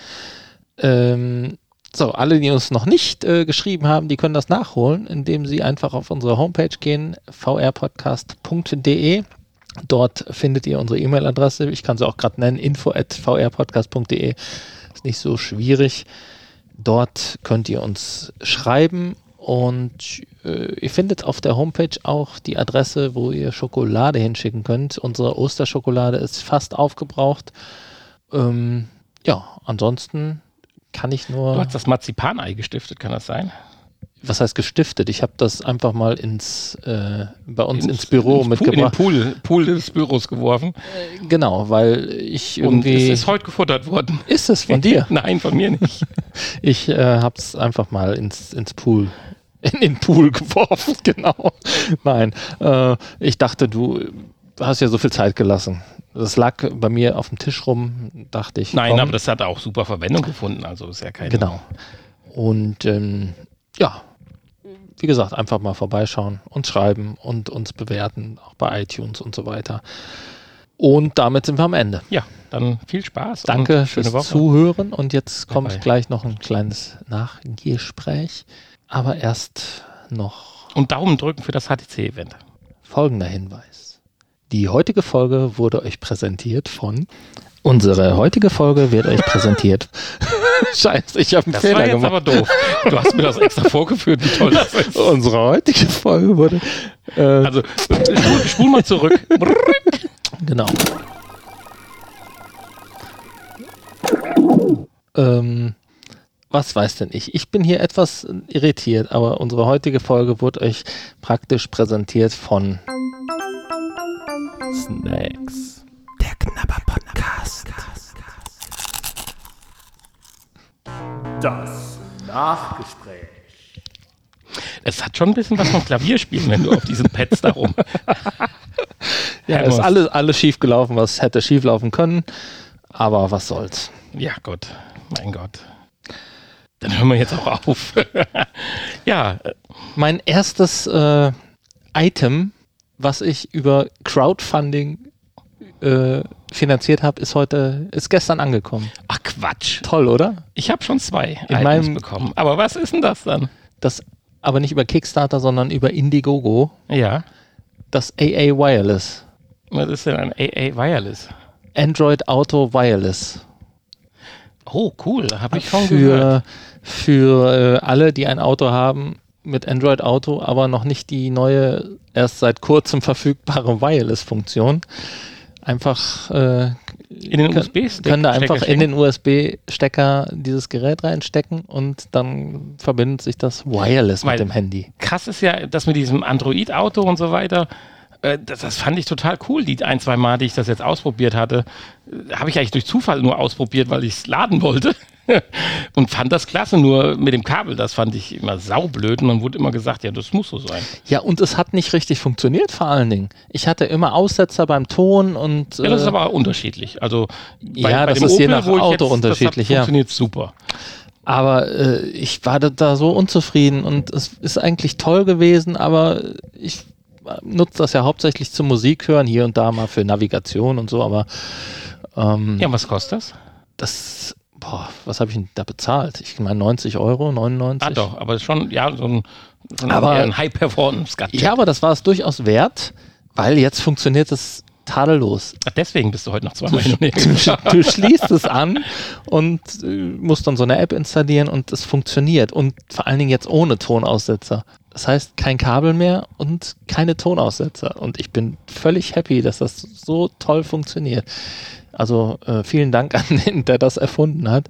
[SPEAKER 1] Ähm, so, alle, die uns noch nicht äh, geschrieben haben, die können das nachholen, indem sie einfach auf unsere Homepage gehen, vrpodcast.de. Dort findet ihr unsere E-Mail-Adresse. Ich kann sie auch gerade nennen, info.vrpodcast.de. Ist nicht so schwierig. Dort könnt ihr uns schreiben und äh, ihr findet auf der Homepage auch die Adresse, wo ihr Schokolade hinschicken könnt. Unsere Osterschokolade ist fast aufgebraucht. Ähm, ja, ansonsten kann ich
[SPEAKER 3] Du
[SPEAKER 1] nur.
[SPEAKER 3] hast das Marzipanei gestiftet, kann das sein?
[SPEAKER 1] Was heißt gestiftet? Ich habe das einfach mal ins äh, bei uns ins, Büro
[SPEAKER 3] ins Pool, in den
[SPEAKER 1] mitgebracht.
[SPEAKER 3] Pool, Pool des Büros geworfen.
[SPEAKER 1] Genau, weil ich
[SPEAKER 3] Und
[SPEAKER 1] irgendwie.
[SPEAKER 3] es ist heute gefuttert worden.
[SPEAKER 1] ist es von dir?
[SPEAKER 3] Nein, von mir nicht.
[SPEAKER 1] Ich äh, habe es einfach mal ins, ins Pool, in den Pool geworfen, genau. Nein, äh, ich dachte, du hast ja so viel Zeit gelassen. Das lag bei mir auf dem Tisch rum, dachte ich.
[SPEAKER 3] Nein,
[SPEAKER 1] komm,
[SPEAKER 3] aber das hat auch super Verwendung gefunden. Also ist ja kein.
[SPEAKER 1] Genau. Und ähm, ja, wie gesagt, einfach mal vorbeischauen, uns schreiben und uns bewerten, auch bei iTunes und so weiter. Und damit sind wir am Ende.
[SPEAKER 3] Ja, dann viel Spaß.
[SPEAKER 1] Danke
[SPEAKER 3] und schöne
[SPEAKER 1] fürs
[SPEAKER 3] Woche.
[SPEAKER 1] Zuhören und jetzt kommt
[SPEAKER 3] Bye-bye.
[SPEAKER 1] gleich noch ein kleines Nachgespräch. Aber erst noch
[SPEAKER 3] Und Daumen drücken für das HTC-Event.
[SPEAKER 1] folgender Hinweis. Die heutige Folge wurde euch präsentiert von. Unsere heutige Folge wird euch präsentiert. Scheiße, ich habe einen
[SPEAKER 3] Das
[SPEAKER 1] Fehler
[SPEAKER 3] war jetzt
[SPEAKER 1] gemacht.
[SPEAKER 3] aber doof. Du hast mir das extra vorgeführt, wie toll das ist.
[SPEAKER 1] Unsere heutige Folge wurde. Äh,
[SPEAKER 3] Also spul, spul mal zurück.
[SPEAKER 1] Genau. Ähm, was weiß denn ich? Ich bin hier etwas irritiert, aber unsere heutige Folge wurde euch praktisch präsentiert von Snacks. Der Knabber Podcast.
[SPEAKER 2] Das Nachgespräch.
[SPEAKER 3] Es hat schon ein bisschen was vom Klavierspielen, wenn du auf diesen Pads da rum.
[SPEAKER 1] Ja, ist alles, alles schief gelaufen, was hätte schief laufen können. Aber was soll's.
[SPEAKER 3] Ja, Gott. Mein Gott. Dann hören wir jetzt auch auf. ja, äh,
[SPEAKER 1] Mein erstes äh, Item, was ich über Crowdfunding äh, finanziert habe, ist heute, ist gestern angekommen.
[SPEAKER 3] ach Quatsch.
[SPEAKER 1] Toll, oder?
[SPEAKER 3] Ich habe schon zwei
[SPEAKER 1] In
[SPEAKER 3] Items
[SPEAKER 1] meinem-
[SPEAKER 3] bekommen. Aber was ist denn das dann?
[SPEAKER 1] Das aber nicht über Kickstarter, sondern über Indiegogo,
[SPEAKER 3] Ja.
[SPEAKER 1] das AA Wireless.
[SPEAKER 3] Was ist denn ein AA Wireless?
[SPEAKER 1] Android Auto Wireless.
[SPEAKER 3] Oh, cool. Habe ich schon gehört.
[SPEAKER 1] für, für äh, alle, die ein Auto haben mit Android Auto, aber noch nicht die neue, erst seit kurzem verfügbare Wireless-Funktion. Einfach äh,
[SPEAKER 3] In den USB-Stick
[SPEAKER 1] können da einfach
[SPEAKER 3] Stecker
[SPEAKER 1] in den USB-Stecker dieses Gerät reinstecken und dann verbindet sich das wireless
[SPEAKER 3] Weil-
[SPEAKER 1] mit dem Handy.
[SPEAKER 3] krass ist ja, dass mit diesem Android-Auto und so weiter, äh, das, das fand ich total cool, die ein, zwei Mal, die ich das jetzt ausprobiert hatte. Äh, Habe ich eigentlich durch Zufall nur ausprobiert, weil ich es laden wollte. und fand das klasse, nur mit dem Kabel, das fand ich immer saublöd und dann wurde immer gesagt, ja, das muss so sein.
[SPEAKER 1] Ja, und es hat nicht richtig funktioniert vor allen Dingen. Ich hatte immer Aussetzer beim Ton und
[SPEAKER 3] Ja, das ist
[SPEAKER 1] äh,
[SPEAKER 3] aber unterschiedlich. Also
[SPEAKER 1] Ja, das ist je nach Auto
[SPEAKER 3] jetzt,
[SPEAKER 1] unterschiedlich,
[SPEAKER 3] das
[SPEAKER 1] ja.
[SPEAKER 3] funktioniert super.
[SPEAKER 1] Aber äh, ich war da, da so unzufrieden und es ist eigentlich toll gewesen, aber ich nutze das ja hauptsächlich zum Musik hören, hier und da mal für Navigation und so, aber ähm,
[SPEAKER 3] Ja, was kostet das?
[SPEAKER 1] das, boah, was habe ich denn da bezahlt? Ich meine 90 Euro, 99.
[SPEAKER 3] Ah, doch, aber schon, ja, so ein, so ein,
[SPEAKER 1] Aber-
[SPEAKER 3] eher ein High-Performance-Gadget.
[SPEAKER 1] Ja, aber das war es durchaus wert, weil jetzt funktioniert es tadellos.
[SPEAKER 3] Ach, Deswegen bist du heute noch zweimal
[SPEAKER 1] Du, du, du schließt es an und äh, musst dann so eine App installieren und es funktioniert. Und vor allen Dingen jetzt ohne Tonaussetzer. Das heißt, kein Kabel mehr und keine Tonaussetzer. Und ich bin völlig happy, dass das so toll funktioniert. Also äh, vielen Dank an den, der das erfunden hat.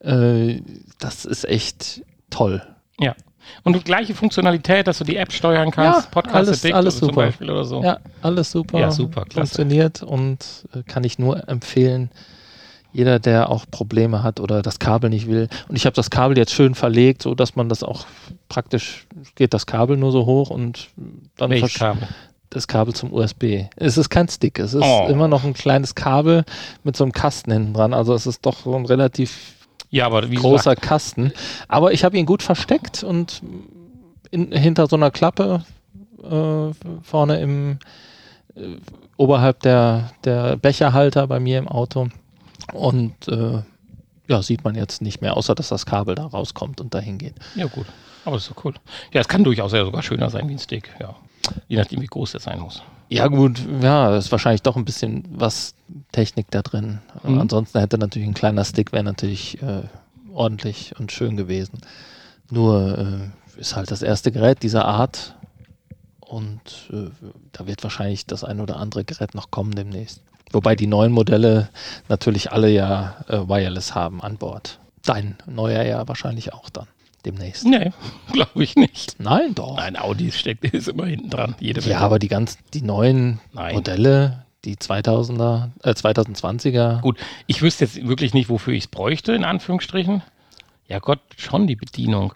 [SPEAKER 1] Äh, das ist echt toll.
[SPEAKER 3] Ja. Und die gleiche Funktionalität, dass du die App steuern kannst,
[SPEAKER 1] Ja,
[SPEAKER 3] Podcast
[SPEAKER 1] alles- alles
[SPEAKER 3] zum
[SPEAKER 1] super.
[SPEAKER 3] Beispiel oder so.
[SPEAKER 1] Ja, alles super.
[SPEAKER 3] Ja, super, klasse.
[SPEAKER 1] Funktioniert und äh, kann ich nur empfehlen. Jeder, der auch Probleme hat oder das Kabel nicht will. Und ich habe das Kabel jetzt schön verlegt, so dass man das auch praktisch geht das Kabel nur so hoch und dann
[SPEAKER 3] Welches Kabel?
[SPEAKER 1] Das Kabel zum USB. Es ist kein Stick, es ist
[SPEAKER 3] Oh.
[SPEAKER 1] immer noch ein kleines Kabel mit so einem Kasten hinten dran. Also es ist doch so ein relativ
[SPEAKER 3] Ja, aber wie
[SPEAKER 1] großer Kasten. Aber ich habe ihn gut versteckt und in, hinter so einer Klappe äh, vorne im äh, oberhalb der, der Becherhalter bei mir im Auto. Und äh, ja, sieht man jetzt nicht mehr, außer dass das Kabel da rauskommt und dahin geht.
[SPEAKER 3] Ja, gut. Aber ist doch cool. Ja, es kann durchaus ja sogar schöner sein wie ein Stick. Ja. Je nachdem, wie groß der sein muss.
[SPEAKER 1] Ja, gut, ja, ist wahrscheinlich doch ein bisschen was Technik da drin.
[SPEAKER 3] Mhm.
[SPEAKER 1] Ansonsten hätte natürlich ein kleiner Stick wäre natürlich äh, ordentlich und schön gewesen. Nur äh, ist halt das erste Gerät dieser Art und äh, da wird wahrscheinlich das ein oder andere Gerät noch kommen demnächst. Wobei die neuen Modelle natürlich alle ja äh, Wireless haben an Bord. Dein neuer ja wahrscheinlich auch dann demnächst.
[SPEAKER 3] Nee, glaube ich nicht.
[SPEAKER 1] Nein, doch.
[SPEAKER 3] Nein, Audi steckt ist immer hinten dran. Jede
[SPEAKER 1] Ja, aber die ganzen, die neuen
[SPEAKER 3] Nein.
[SPEAKER 1] Modelle, die 2000er, äh, 2020er.
[SPEAKER 3] Gut, ich wüsste jetzt wirklich nicht, wofür ich es bräuchte, in Anführungsstrichen. Ja Gott, schon die Bedienung.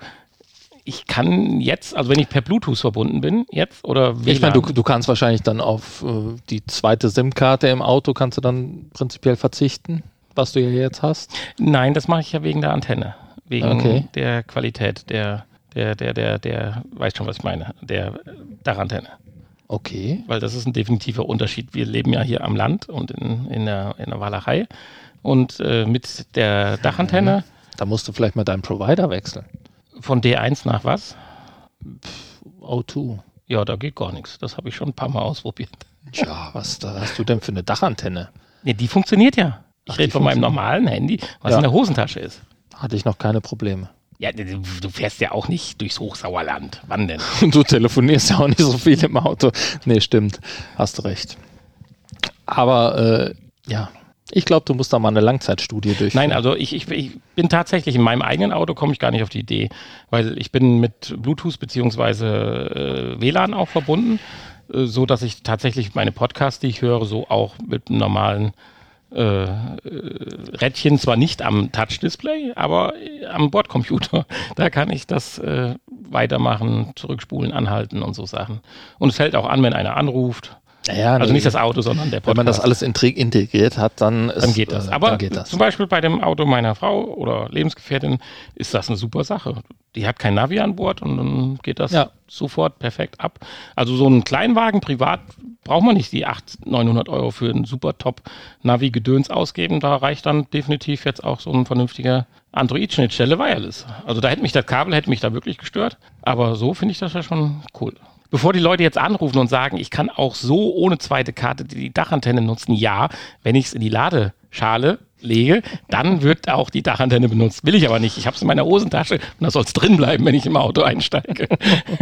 [SPEAKER 3] Ich kann jetzt, also wenn ich per Bluetooth verbunden bin, jetzt oder WLAN,
[SPEAKER 1] Ich meine, du, du kannst wahrscheinlich dann auf äh, die zweite SIM-Karte im Auto kannst du dann prinzipiell verzichten, was du ja jetzt hast.
[SPEAKER 3] Nein, das mache ich ja wegen der Antenne. Wegen
[SPEAKER 1] Okay.
[SPEAKER 3] der Qualität, der, der, der, der, der, weiß schon, was ich meine, der Dachantenne.
[SPEAKER 1] Okay.
[SPEAKER 3] Weil das ist ein definitiver Unterschied. Wir leben ja hier am Land und in, in, der, in der Walachei. Und äh, mit der Dachantenne
[SPEAKER 1] Da musst du vielleicht mal deinen Provider wechseln.
[SPEAKER 3] von D1 nach was?
[SPEAKER 1] O2.
[SPEAKER 3] Ja, da geht gar nichts. Das habe ich schon ein paar Mal ausprobiert.
[SPEAKER 1] Tja, was da hast du denn für eine Dachantenne?
[SPEAKER 3] Nee, die funktioniert ja. Ich
[SPEAKER 1] Ach,
[SPEAKER 3] rede von meinem normalen Handy, was
[SPEAKER 1] Ja.
[SPEAKER 3] in der Hosentasche ist.
[SPEAKER 1] Hatte ich noch keine Probleme.
[SPEAKER 3] Ja, du fährst ja auch nicht durchs Hochsauerland. Wann denn?
[SPEAKER 1] Und du telefonierst ja auch nicht so viel im Auto. Nee, stimmt. Hast du recht. Aber äh, ja, ich glaube, du musst da mal eine Langzeitstudie durchführen.
[SPEAKER 3] Nein, also ich, ich, ich bin tatsächlich in meinem eigenen Auto komme ich gar nicht auf die Idee, weil ich bin mit Bluetooth beziehungsweise äh, WLAN auch verbunden, äh, so dass ich tatsächlich meine Podcasts, die ich höre, so auch mit einem normalen äh, äh, Rädchen, zwar nicht am Touch-Display, aber äh, am Bordcomputer. Da kann ich das äh, weitermachen, zurückspulen, anhalten und so Sachen. Und es hält auch an, wenn einer anruft.
[SPEAKER 1] Naja,
[SPEAKER 3] Also nicht das Auto, sondern der Podcast.
[SPEAKER 1] wenn man das alles integriert hat, dann, ist,
[SPEAKER 3] Dann geht das.
[SPEAKER 1] äh,
[SPEAKER 3] Aber
[SPEAKER 1] dann geht das.
[SPEAKER 3] zum Beispiel bei dem Auto meiner Frau oder Lebensgefährtin ist das eine super Sache. Die hat kein Navi an Bord und dann geht das
[SPEAKER 1] Ja.
[SPEAKER 3] sofort perfekt ab. Also so ein Kleinwagen, braucht man nicht die 800, 900 Euro für ein super Top-Navi-Gedöns ausgeben. Da reicht dann definitiv jetzt auch so ein vernünftiger Android-Schnittstelle Wireless. Also da hätte mich das Kabel hätte mich da wirklich gestört. Aber so finde ich das ja schon cool. Bevor die Leute jetzt anrufen und sagen, ich kann auch so ohne zweite Karte die Dachantenne nutzen, ja, wenn ich es in die Ladeschale lege, dann wird auch die Dachantenne benutzt. Will ich aber nicht. Ich habe es in meiner Hosentasche und da soll es drin bleiben, wenn ich im Auto einsteige.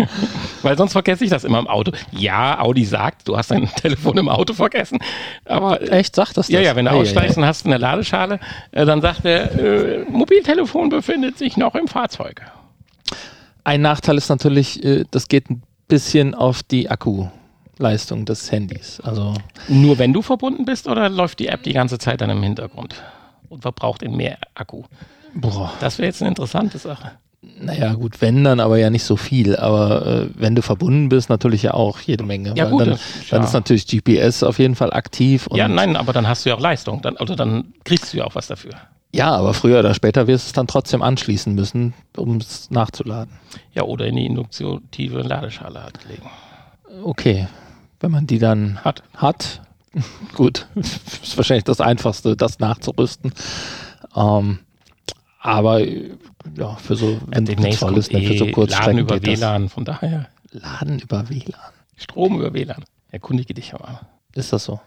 [SPEAKER 3] Weil sonst vergesse ich das immer im Auto. Ja, Audi sagt, du hast dein Telefon im Auto vergessen. Aber
[SPEAKER 1] Echt, sagt das
[SPEAKER 3] ja,
[SPEAKER 1] das?
[SPEAKER 3] ja, wenn du
[SPEAKER 1] ei,
[SPEAKER 3] aussteigst
[SPEAKER 1] ei.
[SPEAKER 3] und hast eine Ladeschale, äh, dann sagt er, äh, Mobiltelefon befindet sich noch im Fahrzeug.
[SPEAKER 1] Ein Nachteil ist natürlich, äh, das geht ein bisschen auf die Akkuleistung des Handys. Also
[SPEAKER 3] Nur wenn du verbunden bist oder läuft die App die ganze Zeit dann im Hintergrund und verbraucht in mehr Akku?
[SPEAKER 1] boah,
[SPEAKER 3] Das wäre jetzt eine interessante Sache.
[SPEAKER 1] naja gut, wenn dann aber ja nicht so viel. Aber äh, wenn du verbunden bist, natürlich ja auch jede Menge.
[SPEAKER 3] Ja, gut,
[SPEAKER 1] dann,
[SPEAKER 3] das-
[SPEAKER 1] dann
[SPEAKER 3] ja.
[SPEAKER 1] ist natürlich GPS auf jeden Fall aktiv.
[SPEAKER 3] Ja, nein, aber dann hast du ja auch Leistung. Dann, also dann kriegst du ja auch was dafür.
[SPEAKER 1] Ja, aber früher oder später wirst du es dann trotzdem anschließen müssen, um es nachzuladen.
[SPEAKER 3] Ja, oder in die induktive Ladeschale halt legen.
[SPEAKER 1] Okay, wenn man die dann
[SPEAKER 3] Hat.
[SPEAKER 1] hat, gut, ist wahrscheinlich das Einfachste, das nachzurüsten. Ähm, aber äh, ja, für so, wenn es voll ist, dann für so
[SPEAKER 3] eh
[SPEAKER 1] Kurzstrecken
[SPEAKER 3] Laden über. WLAN, von daher
[SPEAKER 1] Laden über WLAN.
[SPEAKER 3] Strom über WLAN. Erkundige dich aber.
[SPEAKER 1] Ist das so?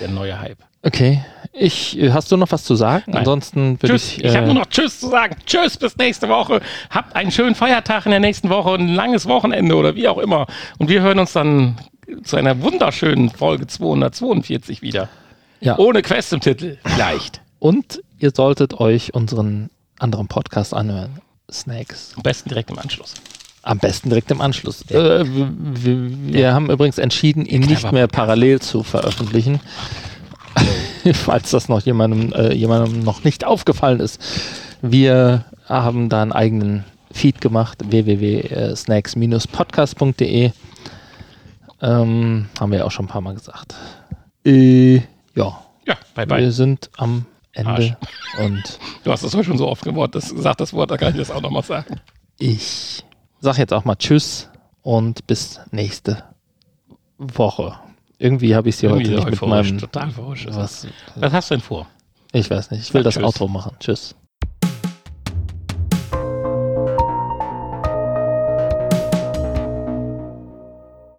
[SPEAKER 3] Der neue Hype.
[SPEAKER 1] Okay, ich, äh, hast du noch was zu sagen?
[SPEAKER 3] Nein.
[SPEAKER 1] Ansonsten würde ich.
[SPEAKER 3] Ich, habe
[SPEAKER 1] äh,
[SPEAKER 3] nur noch Tschüss zu sagen. Tschüss, bis nächste Woche. Habt einen schönen Feiertag in der nächsten Woche und ein langes Wochenende oder wie auch immer. Und wir hören uns dann zu einer wunderschönen Folge 242 wieder.
[SPEAKER 1] ja.
[SPEAKER 3] Ohne Quest im Titel. Vielleicht.
[SPEAKER 1] Und ihr solltet euch unseren anderen Podcast anhören. Snacks.
[SPEAKER 3] Am besten direkt im Anschluss.
[SPEAKER 1] Am besten direkt im Anschluss. Äh, wir wir, wir haben übrigens entschieden, ihn nicht mehr parallel zu veröffentlichen. Falls das noch jemandem, äh, jemandem noch nicht aufgefallen ist. Wir haben da einen eigenen Feed gemacht, www.snacks-podcast.de. Ähm, haben wir ja auch schon ein paar Mal gesagt. Äh, ja,
[SPEAKER 3] Ja, bye
[SPEAKER 1] wir
[SPEAKER 3] bye.
[SPEAKER 1] sind am Ende
[SPEAKER 3] Arsch.
[SPEAKER 1] und
[SPEAKER 3] Du hast das heute schon so oft gewort, das, gesagt, das Wort, da kann ich das auch nochmal sagen.
[SPEAKER 1] Ich sag jetzt auch mal Tschüss und bis nächste Woche. Irgendwie habe ich sie heute nicht mit meinem.
[SPEAKER 3] total euphorisch.
[SPEAKER 1] Was,
[SPEAKER 3] Was hast du denn vor?
[SPEAKER 1] ich weiß nicht. Ich will
[SPEAKER 3] Sag
[SPEAKER 1] das
[SPEAKER 3] Tschüss.
[SPEAKER 1] Outro machen. Tschüss.